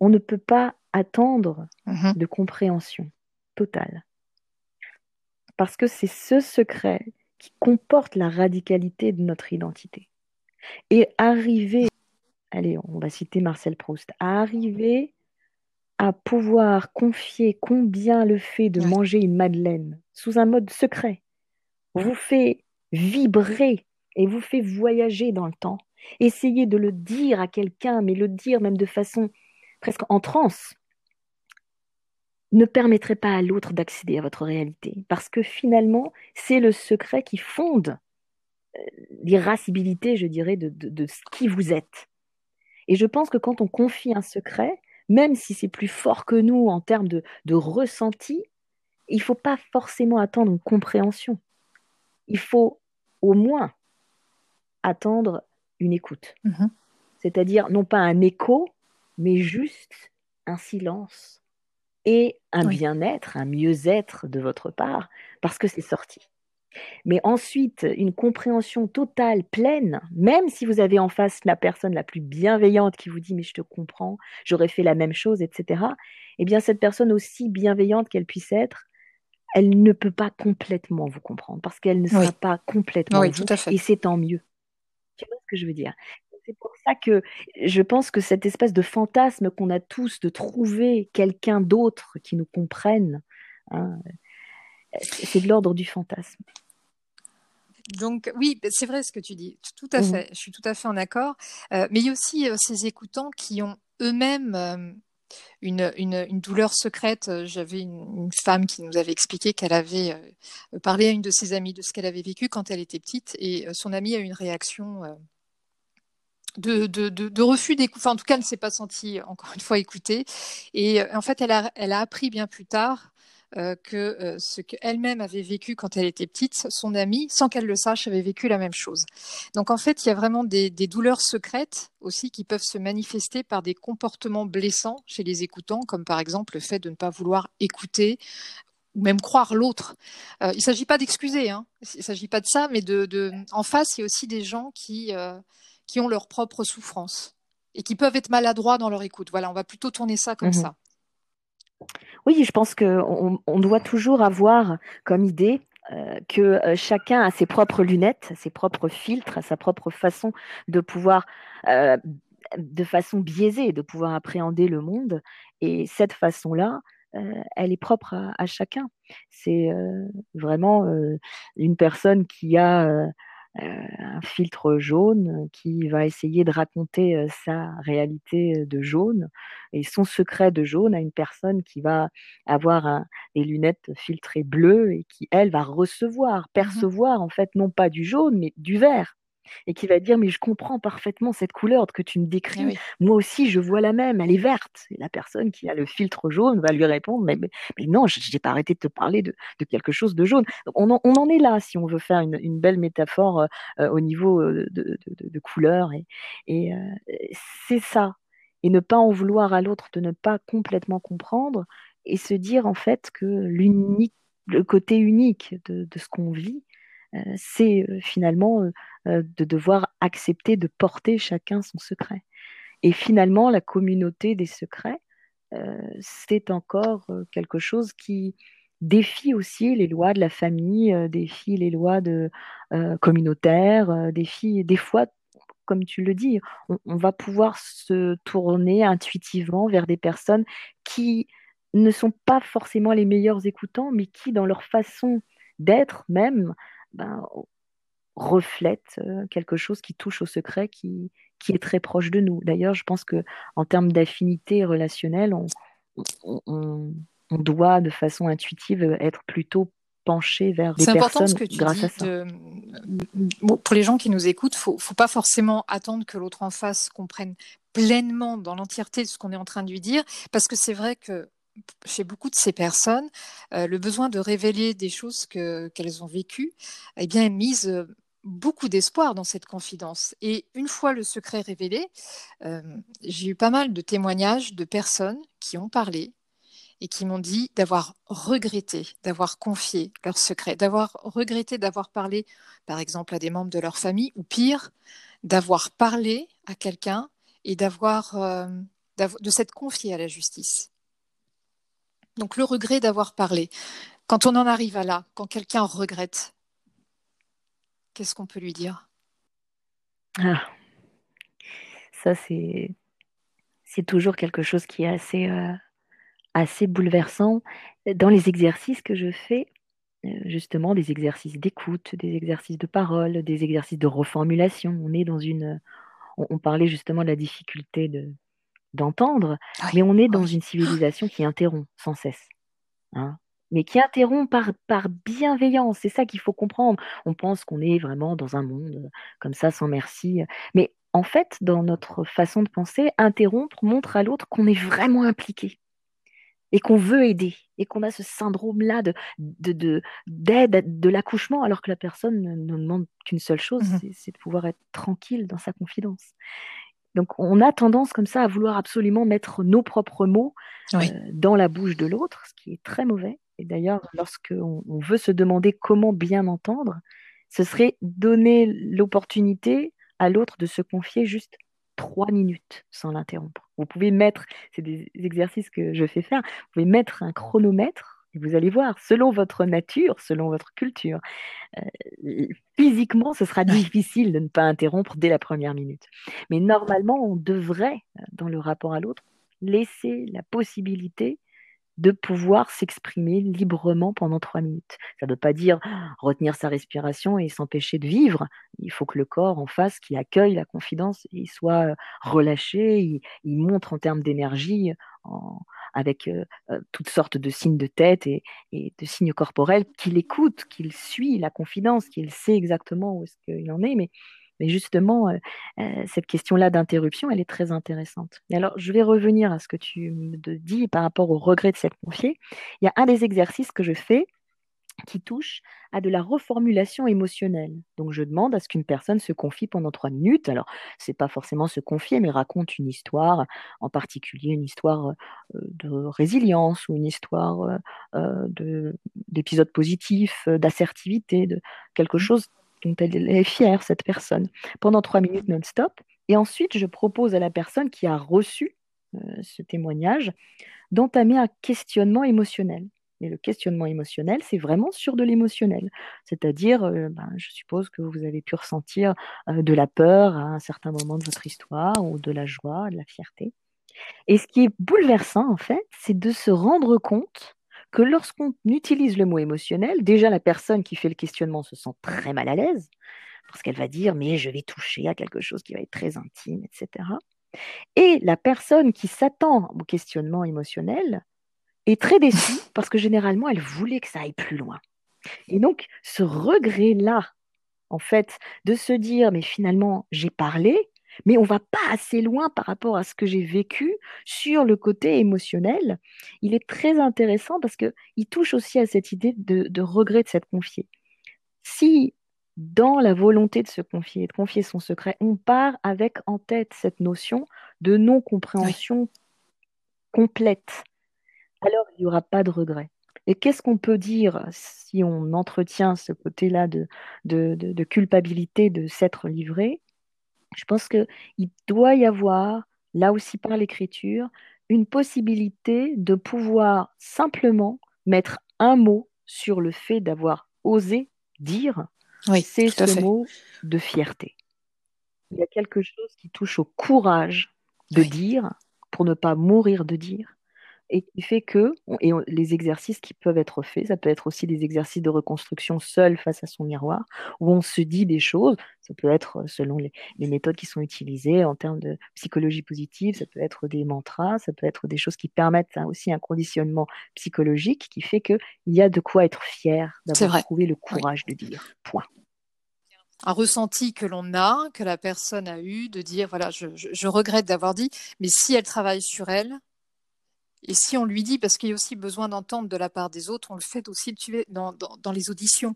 on ne peut pas attendre mhm. de compréhension totale. Parce que c'est ce secret qui comporte la radicalité de notre identité. Et arriver, allez, on va citer Marcel Proust, à arriver à pouvoir confier combien le fait de manger une madeleine sous un mode secret vous fait vibrer et vous fait voyager dans le temps. Essayez de le dire à quelqu'un, mais le dire même de façon presque en transe, ne permettrait pas à l'autre d'accéder à votre réalité. Parce que finalement, c'est le secret qui fonde euh, l'irascibilité, je dirais, de, de, ce qui vous êtes. Et je pense que quand on confie un secret, même si c'est plus fort que nous en termes de, de ressenti, il ne faut pas forcément attendre une compréhension. Il faut au moins attendre une écoute. Mm-hmm. C'est-à-dire non pas un écho, mais juste un silence et un bien-être, un mieux-être de votre part, parce que c'est sorti. Mais ensuite, une compréhension totale, pleine, même si vous avez en face la personne la plus bienveillante qui vous dit mais je te comprends, j'aurais fait la même chose, etc. Eh bien, cette personne aussi bienveillante qu'elle puisse être, elle ne peut pas complètement vous comprendre parce qu'elle ne sera pas complètement oui, tout à fait. et c'est tant mieux. Tu vois ce que je veux dire? C'est pour ça que je pense que cette espèce de fantasme qu'on a tous de trouver quelqu'un d'autre qui nous comprenne, hein, c'est de l'ordre du fantasme. Donc oui, bah, c'est vrai ce que tu dis, tout à mmh fait, je suis tout à fait en accord. mais il y a aussi ces écoutants qui ont eux-mêmes une, une, douleur secrète. J'avais une, femme qui nous avait expliqué qu'elle avait parlé à une de ses amies de ce qu'elle avait vécu quand elle était petite et son amie a eu une réaction de, de, de, refus d'écoute. Enfin, en tout cas, elle ne s'est pas sentie, encore une fois, écoutée. Et en fait, elle a, elle a appris bien plus tard euh, que euh, ce qu'elle-même avait vécu quand elle était petite, son amie, sans qu'elle le sache, avait vécu la même chose. Donc en fait, il y a vraiment des, douleurs secrètes aussi qui peuvent se manifester par des comportements blessants chez les écoutants, comme par exemple le fait de ne pas vouloir écouter ou même croire l'autre. Euh, il ne s'agit pas d'excuser, hein. il ne s'agit pas de ça, mais de, en face, il y a aussi des gens qui, qui ont leur propre souffrance et qui peuvent être maladroits dans leur écoute. Voilà, on va plutôt tourner ça comme mmh ça. Oui, je pense qu'on on doit toujours avoir comme idée euh, que euh, chacun a ses propres lunettes, ses propres filtres, sa propre façon de pouvoir, euh, de façon biaisée, de pouvoir appréhender le monde. Et cette façon-là, elle est propre à chacun. C'est vraiment une personne qui a un filtre jaune qui va essayer de raconter sa réalité de jaune. Et son secret de jaune à une personne qui va avoir des lunettes filtrées bleues et qui, elle, va recevoir, mmh percevoir en fait non pas du jaune mais du vert et qui va dire mais je comprends parfaitement cette couleur que tu me décris. Moi aussi je vois la même, elle est verte. Et la personne qui a le filtre jaune va lui répondre mais, mais, non, je n'ai pas arrêté de te parler de, quelque chose de jaune. On en, est là si on veut faire une, belle métaphore euh, euh, au niveau euh, de, de, couleur et, et c'est ça. Et ne pas en vouloir à l'autre de ne pas complètement comprendre et se dire en fait que l'unique le côté unique de, ce qu'on vit, c'est finalement de devoir accepter de porter chacun son secret. Et finalement, la communauté des secrets, c'est encore quelque chose qui défie aussi les lois de la famille, défie les lois de, communautaires, défie des fois comme tu le dis, on, va pouvoir se tourner intuitivement vers des personnes qui ne sont pas forcément les meilleurs écoutants, mais qui, dans leur façon d'être même, ben, reflète euh, quelque chose qui touche au secret, qui, qui est très proche de nous. D'ailleurs, je pense que en termes d'affinité relationnelle, on, on, doit de façon intuitive être plutôt penché vers des personnes important ce que tu grâce dis à ça. pour les gens qui nous écoutent, faut, faut pas forcément attendre que l'autre en face comprenne pleinement dans l'entièreté de ce qu'on est en train de lui dire, parce que c'est vrai que chez beaucoup de ces personnes, euh, le besoin de révéler des choses qu'elles ont vécues, eh bien, mise euh, beaucoup d'espoir dans cette confidence. Et une fois le secret révélé, euh, j'ai eu pas mal de témoignages de personnes qui ont parlé et qui m'ont dit d'avoir regretté, d'avoir confié leur secret, d'avoir regretté d'avoir parlé, par exemple, à des membres de leur famille, ou pire, d'avoir parlé à quelqu'un et d'avoir de s'être confié à la justice. Donc le regret d'avoir parlé. Quand on en arrive à là, quand quelqu'un regrette, qu'est-ce qu'on peut lui dire? Ah. Ça, c'est, c'est toujours quelque chose qui est assez, euh, assez bouleversant. Dans les exercices que je fais, euh, justement, des exercices d'écoute, des exercices de parole, des exercices de reformulation, on est dans une... On, parlait justement de la difficulté de, d'entendre, mais on est dans une civilisation qui interrompt sans cesse. Hein mais qui interrompt par, par bienveillance. C'est ça qu'il faut comprendre. On pense qu'on est vraiment dans un monde euh, comme ça, sans merci. Mais en fait, dans notre façon de penser, interrompre montre à l'autre qu'on est vraiment impliqué et qu'on veut aider et qu'on a ce syndrome-là de, de, d'aide de, l'accouchement alors que la personne ne, demande qu'une seule chose, mmh c'est, de pouvoir être tranquille dans sa confidence. Donc on a tendance comme ça à vouloir absolument mettre nos propres mots euh, dans la bouche de l'autre, ce qui est très mauvais. Et d'ailleurs, lorsqu'on on veut se demander comment bien entendre, ce serait donner l'opportunité à l'autre de se confier juste trois minutes sans l'interrompre. Vous pouvez mettre, c'est des exercices que je fais faire, vous pouvez mettre un chronomètre vous allez voir, selon votre nature, selon votre culture, euh, physiquement, ce sera difficile de ne pas interrompre dès la première minute. Mais normalement, on devrait, dans le rapport à l'autre, laisser la possibilité de pouvoir s'exprimer librement pendant trois minutes. Ça ne veut pas dire retenir sa respiration et s'empêcher de vivre. Il faut que le corps en face, qui accueille la confidence, il soit relâché, il, montre en termes d'énergie, avec euh, euh, toutes sortes de signes de tête et, de signes corporels, qu'il écoute, qu'il suit la confidence, qu'il sait exactement où est-ce qu'il en est. Mais justement, euh, cette question-là d'interruption, elle est très intéressante. Et alors, je vais revenir à ce que tu me dis par rapport au regret de s'être confié. Il y a un des exercices que je fais qui touche à de la reformulation émotionnelle. Donc je demande à ce qu'une personne se confie pendant trois minutes. Alors c'est pas forcément se confier, mais raconte une histoire, en particulier une histoire euh, de résilience ou une histoire d'épisode positif, d'assertivité, de quelque mmh. chose dont elle est fière, cette personne, pendant trois minutes non-stop. Et ensuite, je propose à la personne qui a reçu euh, ce témoignage d'entamer un questionnement émotionnel. Et le questionnement émotionnel, c'est vraiment sur de l'émotionnel. C'est-à-dire, euh, ben, je suppose que vous avez pu ressentir euh, de la peur à un certain moment de votre histoire, ou de la joie, de la fierté. Et ce qui est bouleversant, en fait, c'est de se rendre compte que lorsqu'on utilise le mot émotionnel, déjà la personne qui fait le questionnement se sent très mal à l'aise, parce qu'elle va dire mais je vais toucher à quelque chose qui va être très intime, etc. Et la personne qui s'attend au questionnement émotionnel est très déçue parce que généralement elle voulait que ça aille plus loin. Et donc ce regret-là, en fait, de se dire mais finalement j'ai parlé, mais on va pas assez loin par rapport à ce que j'ai vécu sur le côté émotionnel. Il est très intéressant parce qu'il touche aussi à cette idée de, regret de s'être confié. Si dans la volonté de se confier, de confier son secret, on part avec en tête cette notion de non-compréhension complète, alors il n'y aura pas de regret. Et qu'est-ce qu'on peut dire si on entretient ce côté-là de, de, culpabilité de s'être livré? Je pense qu'il doit y avoir, là aussi par l'écriture, une possibilité de pouvoir simplement mettre un mot sur le fait d'avoir osé dire. Oui, c'est ce mot de fierté. Il y a quelque chose qui touche au courage de dire pour ne pas mourir de dire et qui fait que, et les exercices qui peuvent être faits, ça peut être aussi des exercices de reconstruction seul face à son miroir, où on se dit des choses, ça peut être euh, selon les, méthodes qui sont utilisées en termes de psychologie positive, ça peut être des mantras, ça peut être des choses qui permettent hein, aussi un conditionnement psychologique qui fait qu'il y a de quoi être fier d'avoir trouvé le courage de dire. Point un ressenti que l'on a, que la personne a eu, de dire voilà, je regrette d'avoir dit, mais si elle travaille sur elle, et si on lui dit, parce qu'il y a aussi besoin d'entendre de la part des autres, on le fait aussi dans, dans, les auditions.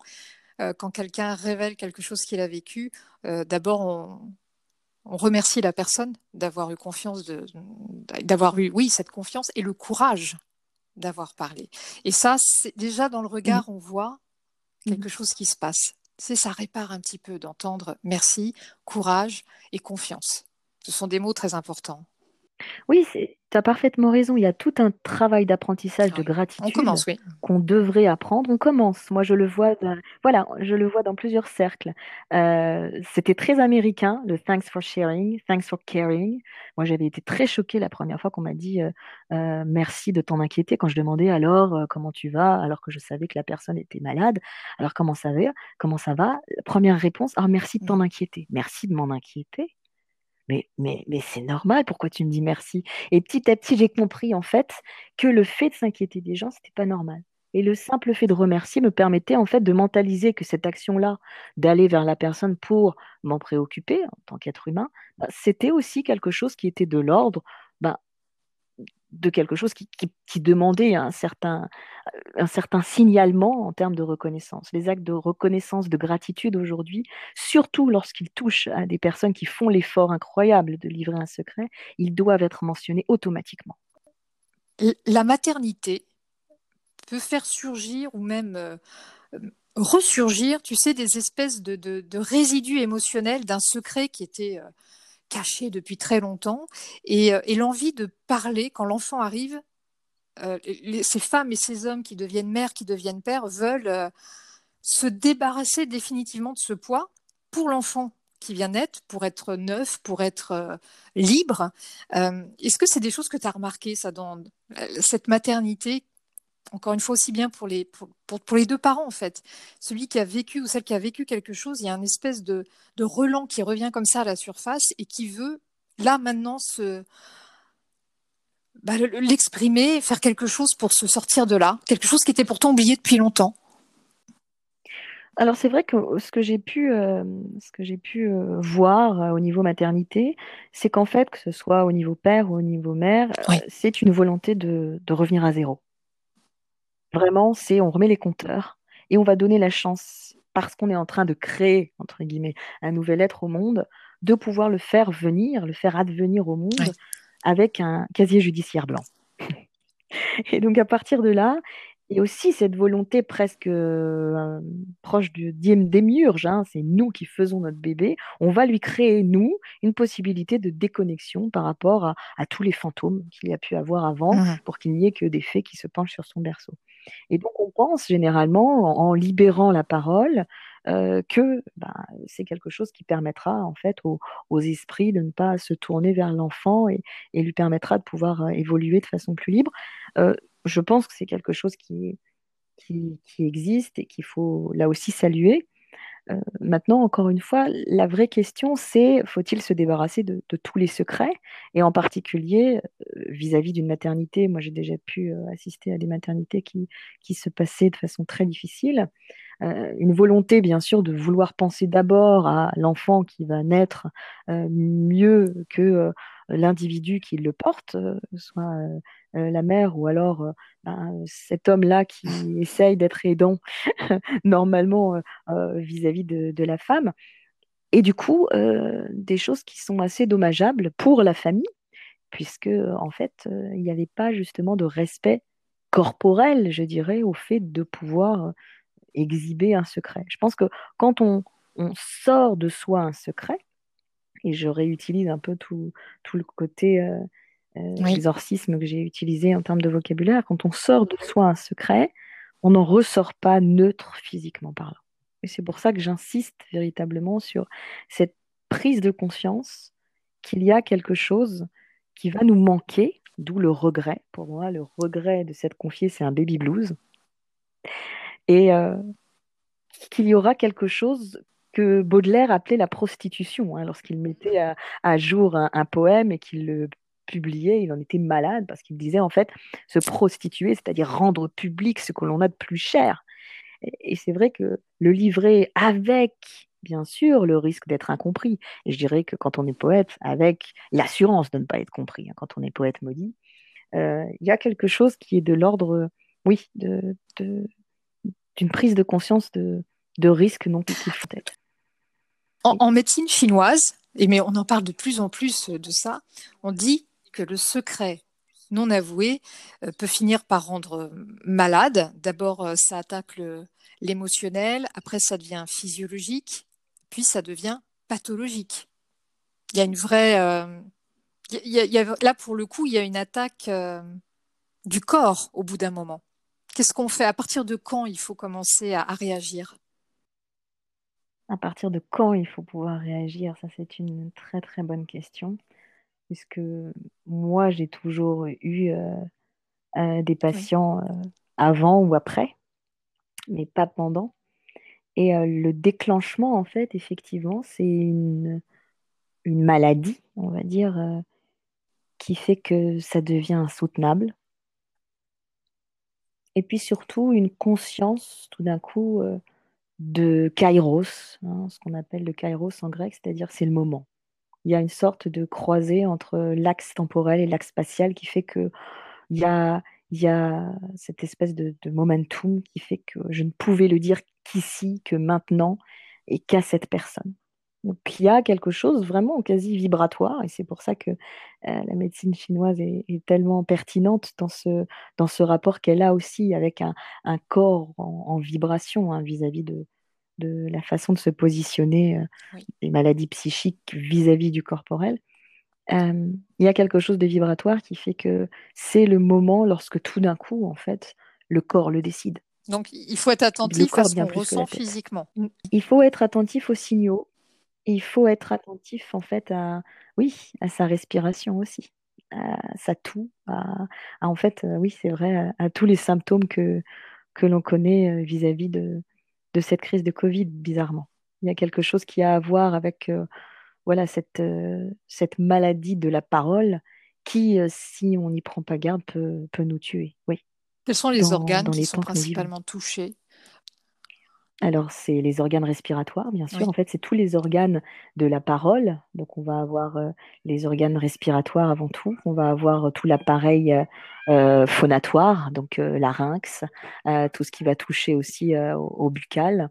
Euh, quand quelqu'un révèle quelque chose qu'il a vécu, euh, d'abord on, remercie la personne d'avoir eu confiance, d'avoir eu, oui, cette confiance et le courage d'avoir parlé. Et ça, c'est déjà dans le regard, on voit quelque mmh. chose qui se passe. C'est ça répare un petit peu d'entendre merci, courage et confiance. Ce sont des mots très importants. Oui, tu as parfaitement raison. Il y a tout un travail d'apprentissage de gratitude qu'on devrait apprendre. On commence. Moi, je le vois, dans, voilà, je le vois dans plusieurs cercles. Euh, c'était très américain, le thanks for sharing, thanks for caring. Moi, j'avais été très choquée la première fois qu'on m'a dit euh, euh, merci de t'en inquiéter quand je demandais alors comment tu vas, alors que je savais que la personne était malade. Alors comment ça va Comment ça va? Première réponse, ah merci de t'en mmh. inquiéter. Merci de m'en inquiéter mais, mais, c'est normal, pourquoi tu me dis merci? Et petit à petit, j'ai compris en fait que le fait de s'inquiéter des gens, c'était pas normal. Et le simple fait de remercier me permettait en fait de mentaliser que cette action-là, d'aller vers la personne pour m'en préoccuper en tant qu'être humain, bah, c'était aussi quelque chose qui était de l'ordre de quelque chose qui, demandait un certain, un certain signalement en termes de reconnaissance. Les actes de reconnaissance, de gratitude aujourd'hui, surtout lorsqu'ils touchent à des personnes qui font l'effort incroyable de livrer un secret, ils doivent être mentionnés automatiquement. La maternité peut faire surgir ou même euh, ressurgir, tu sais, des espèces de, résidus émotionnels d'un secret qui était... Euh, caché depuis très longtemps. Euh, et, l'envie de parler quand l'enfant arrive, euh, ces femmes et ces hommes qui deviennent mères, qui deviennent pères, veulent euh, se débarrasser définitivement de ce poids pour l'enfant qui vient naître, pour être neuf, pour être libre. Est-ce que c'est des choses que tu as remarquées, ça, dans cette maternité encore une fois aussi bien pour les, pour, pour, les deux parents en fait. Celui qui a vécu ou celle qui a vécu quelque chose, il y a une espèce de, de relan qui revient comme ça à la surface et qui veut là maintenant se bah, l'exprimer, faire quelque chose pour se sortir de là, quelque chose qui était pourtant oublié depuis longtemps. Alors c'est vrai que ce que j'ai pu, euh, ce que j'ai pu euh, voir euh, au niveau maternité, c'est qu'en fait, que ce soit au niveau père ou au niveau mère, c'est une volonté de, de revenir à zéro. Vraiment, c'est on remet les compteurs et on va donner la chance, parce qu'on est en train de créer, entre guillemets, un nouvel être au monde, de pouvoir le faire venir, le faire advenir au monde avec un casier judiciaire blanc. <laughs> Et donc à partir de là, a aussi cette volonté presque euh, proche du démiurge, hein, c'est nous qui faisons notre bébé, on va lui créer, nous, une possibilité de déconnexion par rapport à, tous les fantômes qu'il y a pu avoir avant, mmh pour qu'il n'y ait que des fées qui se penchent sur son berceau. Et donc on pense généralement, en, libérant la parole, euh, que bah, c'est quelque chose qui permettra en fait aux, esprits de ne pas se tourner vers l'enfant et, lui permettra de pouvoir euh, évoluer de façon plus libre. Euh, je pense que c'est quelque chose qui, existe et qu'il faut là aussi saluer. maintenant, encore une fois, la vraie question, c'est faut-il se débarrasser de, tous les secrets Et en particulier, vis-à-vis d'une maternité, moi j'ai déjà pu assister à des maternités qui se passaient de façon très difficile. Euh, une volonté, bien sûr, de vouloir penser d'abord à l'enfant qui va naître euh, mieux que euh, l'individu qui le porte, soit la mère ou alors ben, cet homme-là qui <laughs> essaye d'être aidant <laughs> normalement vis-à-vis de, la femme. Et du coup, des choses qui sont assez dommageables pour la famille, puisque en fait, il n'y avait pas justement de respect corporel, je dirais, au fait de pouvoir exhiber un secret. Je pense que quand on, sort de soi un secret, et je réutilise un peu tout, tout le côté euh, euh, exorcisme que j'ai utilisé en termes de vocabulaire, quand on sort de soi un secret, on n'en ressort pas neutre physiquement parlant. Et c'est pour ça que j'insiste véritablement sur cette prise de conscience qu'il y a quelque chose qui va nous manquer, d'où le regret. Pour moi, le regret de s'être confié, c'est un baby blues et euh, qu'il y aura quelque chose que Baudelaire appelait la prostitution. Hein, lorsqu'il mettait à, jour un, poème et qu'il le publiait, il en était malade parce qu'il disait en fait se prostituer, c'est-à-dire rendre public ce que l'on a de plus cher. Et, c'est vrai que le livrer avec, bien sûr, le risque d'être incompris. Et je dirais que quand on est poète, avec l'assurance de ne pas être compris, hein, quand on est poète maudit, euh, il y a quelque chose qui est de l'ordre, oui, de, d'une prise de conscience de, de risque non faut être. En, médecine chinoise, et mais on en parle de plus en plus de ça, on dit que le secret non avoué euh, peut finir par rendre malade. D'abord, euh, ça attaque l'émotionnel, après ça devient physiologique, puis ça devient pathologique. Il y a une vraie... Euh, là, pour le coup, il y a une attaque du corps au bout d'un moment. Qu'est-ce qu'on fait? À partir de quand il faut commencer à, réagir? À partir de quand il faut pouvoir réagir? Ça, c'est une très très bonne question. Puisque moi, j'ai toujours eu euh, euh, des patients euh, avant ou après, mais pas pendant. Et le déclenchement, en fait, effectivement, c'est une, une maladie, on va dire, qui fait que ça devient insoutenable et puis surtout une conscience tout d'un coup euh, de kairos, hein, ce qu'on appelle le kairos en grec, c'est-à-dire c'est le moment. Il y a une sorte de croisée entre l'axe temporel et l'axe spatial qui fait que il y a, cette espèce de, momentum qui fait que je ne pouvais le dire qu'ici, que maintenant, et qu'à cette personne. Donc il y a quelque chose vraiment quasi vibratoire, et c'est pour ça que euh, la médecine chinoise est, tellement pertinente dans ce, dans ce rapport qu'elle a aussi avec un, corps en, vibration hein, vis-à-vis de, de la façon de se positionner euh, des maladies psychiques vis-à-vis du corporel. Euh, il y a quelque chose de vibratoire qui fait que c'est le moment lorsque tout d'un coup, en fait, le corps le décide. Donc il faut être attentif à ce qu'on ressent physiquement. Il faut être attentif aux signaux il faut être attentif en fait à, oui, à sa respiration aussi. ça tout, en fait, oui, c'est vrai, à, tous les symptômes que, que l'on connaît vis-à-vis de, de cette crise de Covid, bizarrement. Il y a quelque chose qui a à voir avec voilà, cette, cette maladie de la parole qui, si on n'y prend pas garde, peut, peut nous tuer. Oui. Quels sont les organes qui sont principalement touchés? Alors, c'est les organes respiratoires, bien sûr. En fait, c'est tous les organes de la parole. Donc, on va avoir les organes respiratoires avant tout. On va avoir tout l'appareil phonatoire, donc larynx, tout ce qui va toucher aussi au, buccal.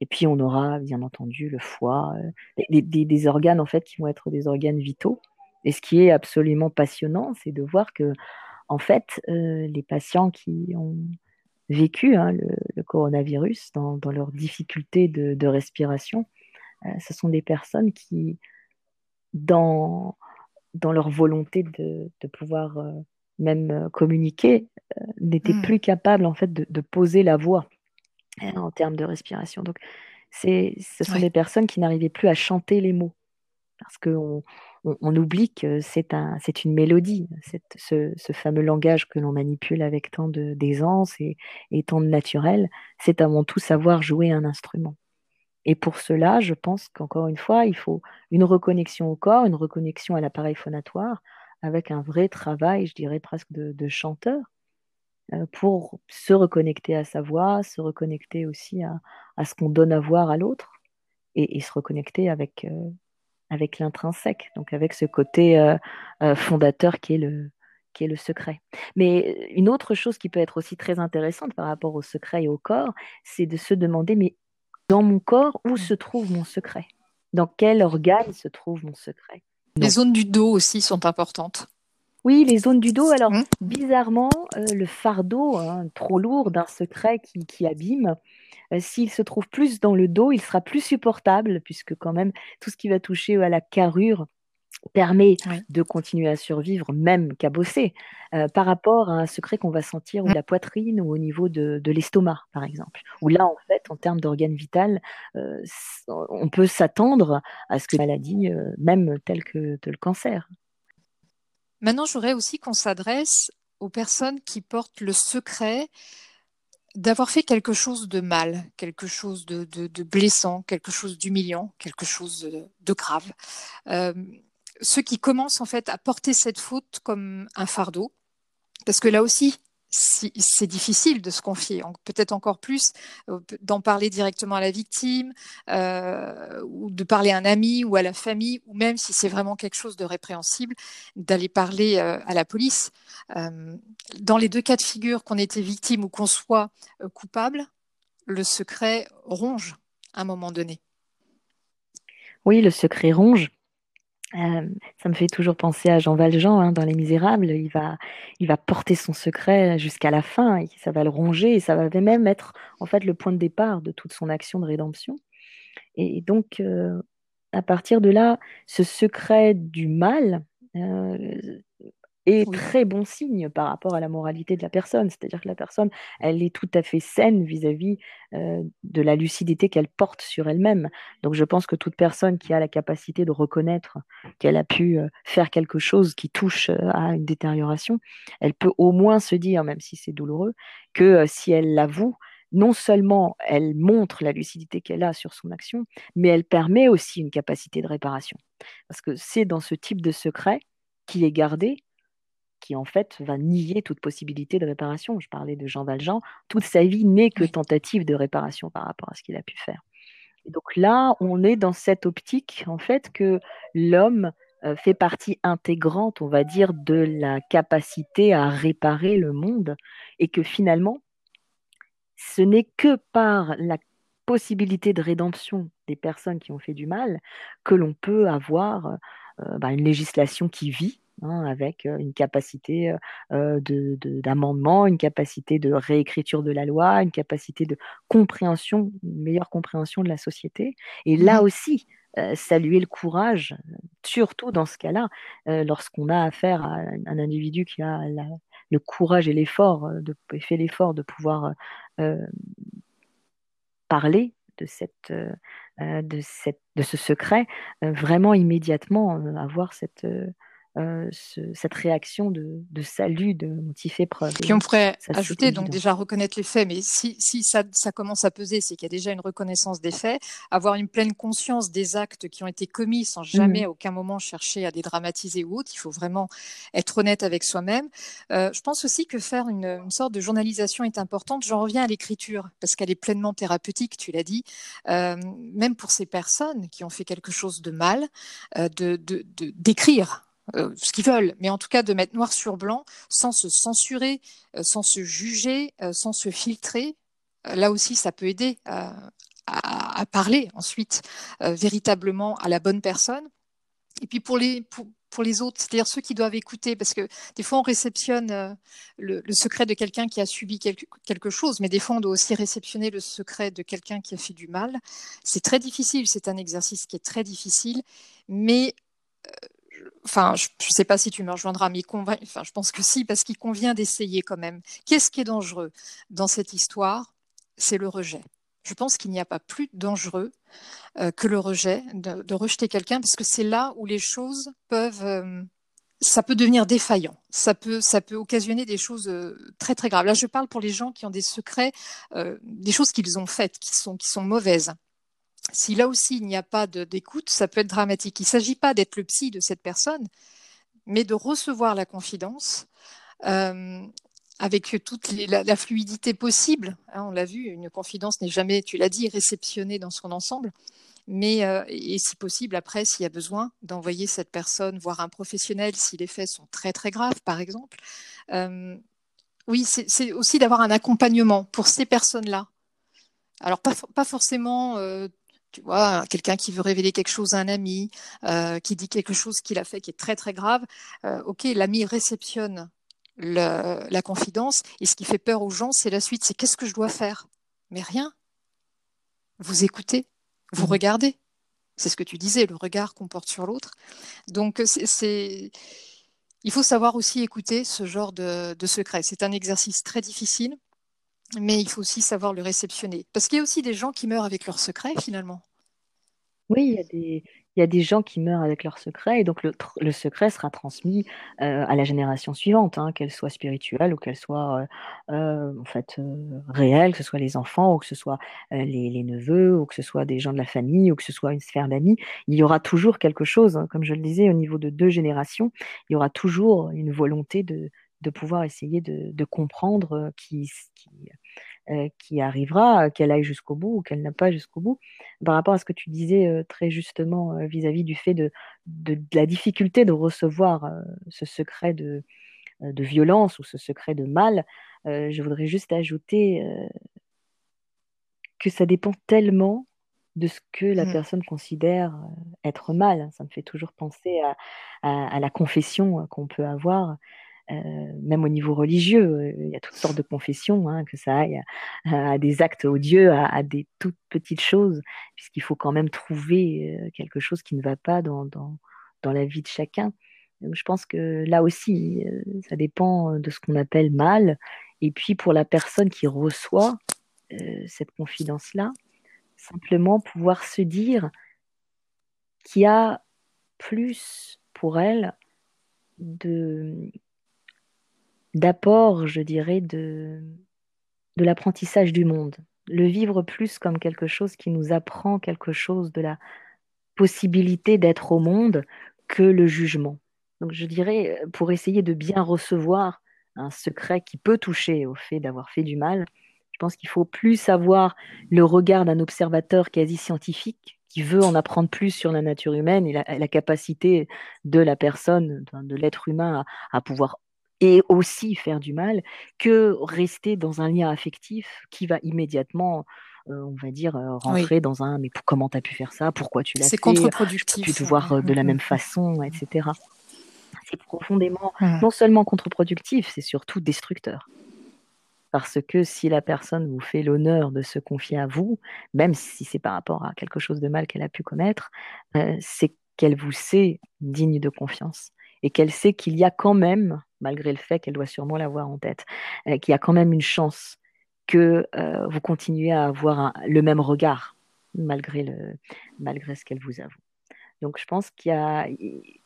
Et puis, on aura, bien entendu, le foie, des, des, organes, en fait, qui vont être des organes vitaux. Et ce qui est absolument passionnant, c'est de voir que, en fait, les patients qui ont vécu hein, le, coronavirus dans, leurs difficultés de, respiration. Euh, ce sont des personnes qui, dans, dans leur volonté de, pouvoir euh, même euh, communiquer, n'étaient hmm. plus capables en fait de, poser la voix hein, en termes de respiration. Donc, ce sont des personnes qui n'arrivaient plus à chanter les mots parce qu'on on, oublie que c'est un, une mélodie, ce, fameux langage que l'on manipule avec tant d'aisance et, et, tant de naturel, c'est avant tout savoir jouer un instrument. Et pour cela, je pense qu'encore une fois, il faut une reconnexion au corps, une reconnexion à l'appareil phonatoire, avec un vrai travail, je dirais presque de, chanteur, euh, pour se reconnecter à sa voix, se reconnecter aussi à, ce qu'on donne à voir à l'autre, et, se reconnecter avec, euh, avec l'intrinsèque, donc avec ce côté euh, euh, fondateur qui est, le, qui est le secret. Mais une autre chose qui peut être aussi très intéressante par rapport au secret et au corps, c'est de se demander, mais dans mon corps, où se trouve mon secret? Dans quel organe se trouve mon secret? Les zones du dos aussi sont importantes. Oui, les zones du dos. Alors, mmh. bizarrement, euh, le fardeau hein, trop lourd d'un secret qui, qui abîme, euh, s'il se trouve plus dans le dos, il sera plus supportable, puisque quand même, tout ce qui va toucher à la carrure permet de continuer à survivre, même qu'à bosser, euh, par rapport à un secret qu'on va sentir ou la poitrine ou au niveau de, l'estomac, par exemple. Où là, en fait, en termes d'organes vital, euh, on peut s'attendre à ce que la maladie, même telle que le cancer. Maintenant, je voudrais aussi qu'on s'adresse aux personnes qui portent le secret d'avoir fait quelque chose de mal, quelque chose de, blessant, quelque chose d'humiliant, quelque chose de, grave. Euh, ceux qui commencent en fait à porter cette faute comme un fardeau, parce que là aussi, c'est difficile de se confier, peut-être encore plus euh, d'en parler directement à la victime, euh, ou de parler à un ami ou à la famille, ou même si c'est vraiment quelque chose de répréhensible, d'aller parler euh, à la police. dans les deux cas de figure, qu'on été victime ou qu'on soit coupable, le secret ronge à un moment donné. Oui, le secret ronge. Euh, ça me fait toujours penser à Jean Valjean hein, dans Les Misérables. Il va, il va porter son secret jusqu'à la fin. Et ça va le ronger ça va même être en fait le point de départ de toute son action de rédemption. Et donc, euh, à partir de là, ce secret du mal, euh, est très bon signe par rapport à la moralité de la personne. C'est-à-dire que la personne, elle est tout à fait saine vis-à-vis euh, de la lucidité qu'elle porte sur elle-même. Donc je pense que toute personne qui a la capacité de reconnaître qu'elle a pu euh, faire quelque chose qui touche euh, à une détérioration, elle peut au moins se dire, même si c'est douloureux, que si elle l'avoue, non seulement elle montre la lucidité qu'elle a sur son action, mais elle permet aussi une capacité de réparation. Parce que c'est dans ce type de secret qu'il est gardé qui en fait va nier toute possibilité de réparation. Je parlais de Jean Valjean, toute sa vie n'est que tentative de réparation par rapport à ce qu'il a pu faire. Et donc là, on est dans cette optique en fait que l'homme euh, fait partie intégrante, on va dire, de la capacité à réparer le monde et que finalement, ce n'est que par la possibilité de rédemption des personnes qui ont fait du mal que l'on peut avoir euh, bah, une législation qui vit Hein, avec une capacité d'amendement, une capacité de réécriture de la loi, une capacité de compréhension, une meilleure compréhension de la société. Et là mmh aussi, saluer le courage, surtout dans ce cas-là, lorsqu'on a affaire à un individu qui a le courage et l'effort, de, fait l'effort de pouvoir parler de, cette, de, cette, de ce secret, vraiment immédiatement avoir cette euh, cette réaction de, salut de fait preuve. Puis on pourrait ajouter, donc déjà reconnaître les faits, mais si, si ça, ça, commence à peser, c'est qu'il y a déjà une reconnaissance des faits, avoir une pleine conscience des actes qui ont été commis sans jamais mmh. à aucun moment chercher à dédramatiser ou autre. Il faut vraiment être honnête avec soi-même. Euh, je pense aussi que faire une, une, sorte de journalisation est importante. J'en reviens à l'écriture, parce qu'elle est pleinement thérapeutique, tu l'as dit, euh, même pour ces personnes qui ont fait quelque chose de mal, de d'écrire euh, ce qu'ils veulent, mais en tout cas de mettre noir sur blanc, sans se censurer, euh, sans se juger, euh, sans se filtrer. là aussi, ça peut aider à, parler ensuite véritablement à la bonne personne. Et puis pour les, pour, les autres, c'est-à-dire ceux qui doivent écouter, parce que des fois on réceptionne le, secret de quelqu'un qui a subi quelque, quelque, chose, mais des fois on doit aussi réceptionner le secret de quelqu'un qui a fait du mal. C'est très difficile, c'est un exercice qui est très difficile, mais enfin, je ne sais pas si tu me rejoindras, mais je pense que si, parce qu'il convient d'essayer quand même. Qu'est-ce qui est dangereux dans cette histoire? C'est le rejet. Je pense qu'il n'y a pas plus dangereux euh, que le rejet, de, rejeter quelqu'un, parce que c'est là où les choses peuvent, euh, ça peut devenir défaillant. Ça peut, ça peut occasionner des choses euh, très très graves. Là, je parle pour les gens qui ont des secrets, des choses qu'ils ont faites, qui sont, qui sont mauvaises si là aussi il n'y a pas d'écoute, ça peut être dramatique. Il ne s'agit pas d'être le psy de cette personne, mais de recevoir la confidence euh, avec toute la, fluidité possible. Hein, on l'a vu, une confidence n'est jamais, tu l'as dit, réceptionnée dans son ensemble. Mais euh, et si possible, après, s'il y a besoin, d'envoyer cette personne voir un professionnel si les faits sont très très graves, par exemple. Euh, oui, c'est aussi d'avoir un accompagnement pour ces personnes-là. Alors pas, pas forcément tu vois, quelqu'un qui veut révéler quelque chose à un ami, euh, qui dit quelque chose qu'il a fait qui est très très grave, euh, ok, l'ami réceptionne la confidence, et ce qui fait peur aux gens, c'est la suite, c'est qu'est-ce que je dois faire? Mais rien. Vous écoutez, vous mmh. regardez. C'est ce que tu disais, le regard qu'on porte sur l'autre. Donc, c'est, il faut savoir aussi écouter ce genre de, de secret. C'est un exercice très difficile mais il faut aussi savoir le réceptionner. Parce qu'il y a aussi des gens qui meurent avec leurs secrets, finalement. Oui, il y a des, gens qui meurent avec leurs secrets, et donc le, secret sera transmis euh, à la génération suivante, hein, qu'elle soit spirituelle ou qu'elle soit euh, euh, en fait réelle, que ce soit les enfants ou que ce soit les, neveux ou que ce soit des gens de la famille ou que ce soit une sphère d'amis. Il y aura toujours quelque chose, hein, comme je le disais, au niveau de deux générations, il y aura toujours une volonté de, pouvoir essayer de, comprendre qui, qui arrivera, qu'elle aille jusqu'au bout ou qu'elle n'a pas jusqu'au bout. Par rapport à ce que tu disais très justement vis-à-vis du fait de, de, la difficulté de recevoir ce secret de, de, violence ou ce secret de mal, je voudrais juste ajouter que ça dépend tellement de ce que la mmh. personne considère être mal. Ça me fait toujours penser à, à la confession qu'on peut avoir euh, même au niveau religieux, euh, il y a toutes sortes de confessions, hein, que ça aille à, des actes odieux, à, des toutes petites choses, puisqu'il faut quand même trouver euh, quelque chose qui ne va pas dans, dans, la vie de chacun. Je pense que là aussi, ça dépend de ce qu'on appelle mal. Et puis pour la personne qui reçoit cette confidence-là, simplement pouvoir se dire qu'il y a plus pour elle de, d'apport, je dirais, de, de l'apprentissage du monde. Le vivre plus comme quelque chose qui nous apprend quelque chose de la possibilité d'être au monde que le jugement. Donc je dirais, pour essayer de bien recevoir un secret qui peut toucher au fait d'avoir fait du mal, je pense qu'il faut plus avoir le regard d'un observateur quasi scientifique qui veut en apprendre plus sur la nature humaine et la, capacité de la personne, de l'être humain à, à pouvoir et aussi faire du mal que rester dans un lien affectif qui va immédiatement euh, on va dire, euh, rentrer dans un mais comment tu as pu faire ça, pourquoi tu l'as fait, c'est contre-productif. Tu te voir euh, de la même façon, etc. C'est profondément, non seulement contre-productif, c'est surtout destructeur. Parce que si la personne vous fait l'honneur de se confier à vous, même si c'est par rapport à quelque chose de mal qu'elle a pu commettre, c'est qu'elle vous sait digne de confiance et qu'elle sait qu'il y a quand même, malgré le fait qu'elle doit sûrement l'avoir en tête, euh, qu'il y a quand même une chance que euh, vous continuez à avoir le même regard malgré, malgré ce qu'elle vous avoue. Donc je pense qu'il y a,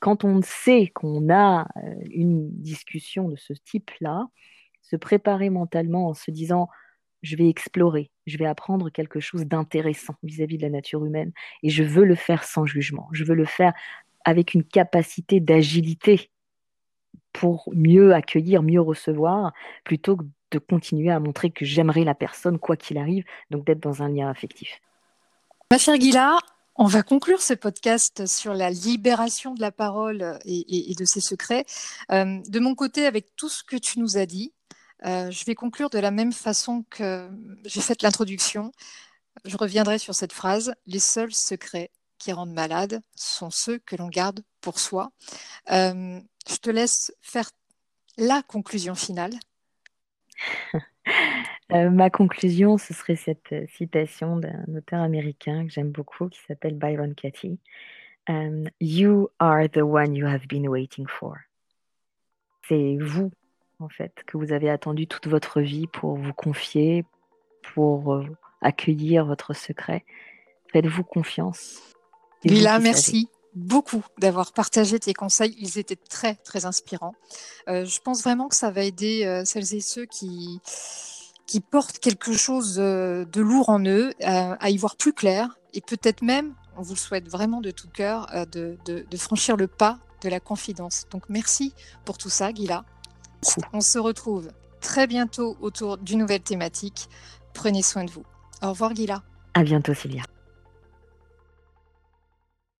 quand on sait qu'on a euh, une discussion de ce type-là, se préparer mentalement en se disant je vais explorer, je vais apprendre quelque chose d'intéressant vis-à-vis de la nature humaine et je veux le faire sans jugement, je veux le faire avec une capacité d'agilité pour mieux accueillir, mieux recevoir, plutôt que de continuer à montrer que j'aimerais la personne quoi qu'il arrive, donc d'être dans un lien affectif. Ma chère Guilla, on va conclure ce podcast sur la libération de la parole et, de ses secrets. Euh, de mon côté, avec tout ce que tu nous as dit, euh, je vais conclure de la même façon que j'ai fait l'introduction. Je reviendrai sur cette phrase. Les seuls secrets qui rendent malade sont ceux que l'on garde pour soi. Euh, je te laisse faire la conclusion finale. <laughs> Euh, ma conclusion, ce serait cette euh, citation d'un auteur américain que j'aime beaucoup qui s'appelle Byron Katie. you are the one you have been waiting for. C'est vous, en fait, que vous avez attendu toute votre vie pour vous confier, pour accueillir votre secret. Faites-vous confiance. Lila, merci beaucoup d'avoir partagé tes conseils. Ils étaient très, très inspirants. Euh, je pense vraiment que ça va aider euh, celles et ceux qui, qui portent quelque chose euh, de lourd en eux à y voir plus clair et peut-être même, on vous le souhaite vraiment de tout cœur, de, de, franchir le pas de la confidence. Donc merci pour tout ça, Gila. On se retrouve très bientôt autour d'une nouvelle thématique. Prenez soin de vous. Au revoir, Gila. À bientôt, Sylvia.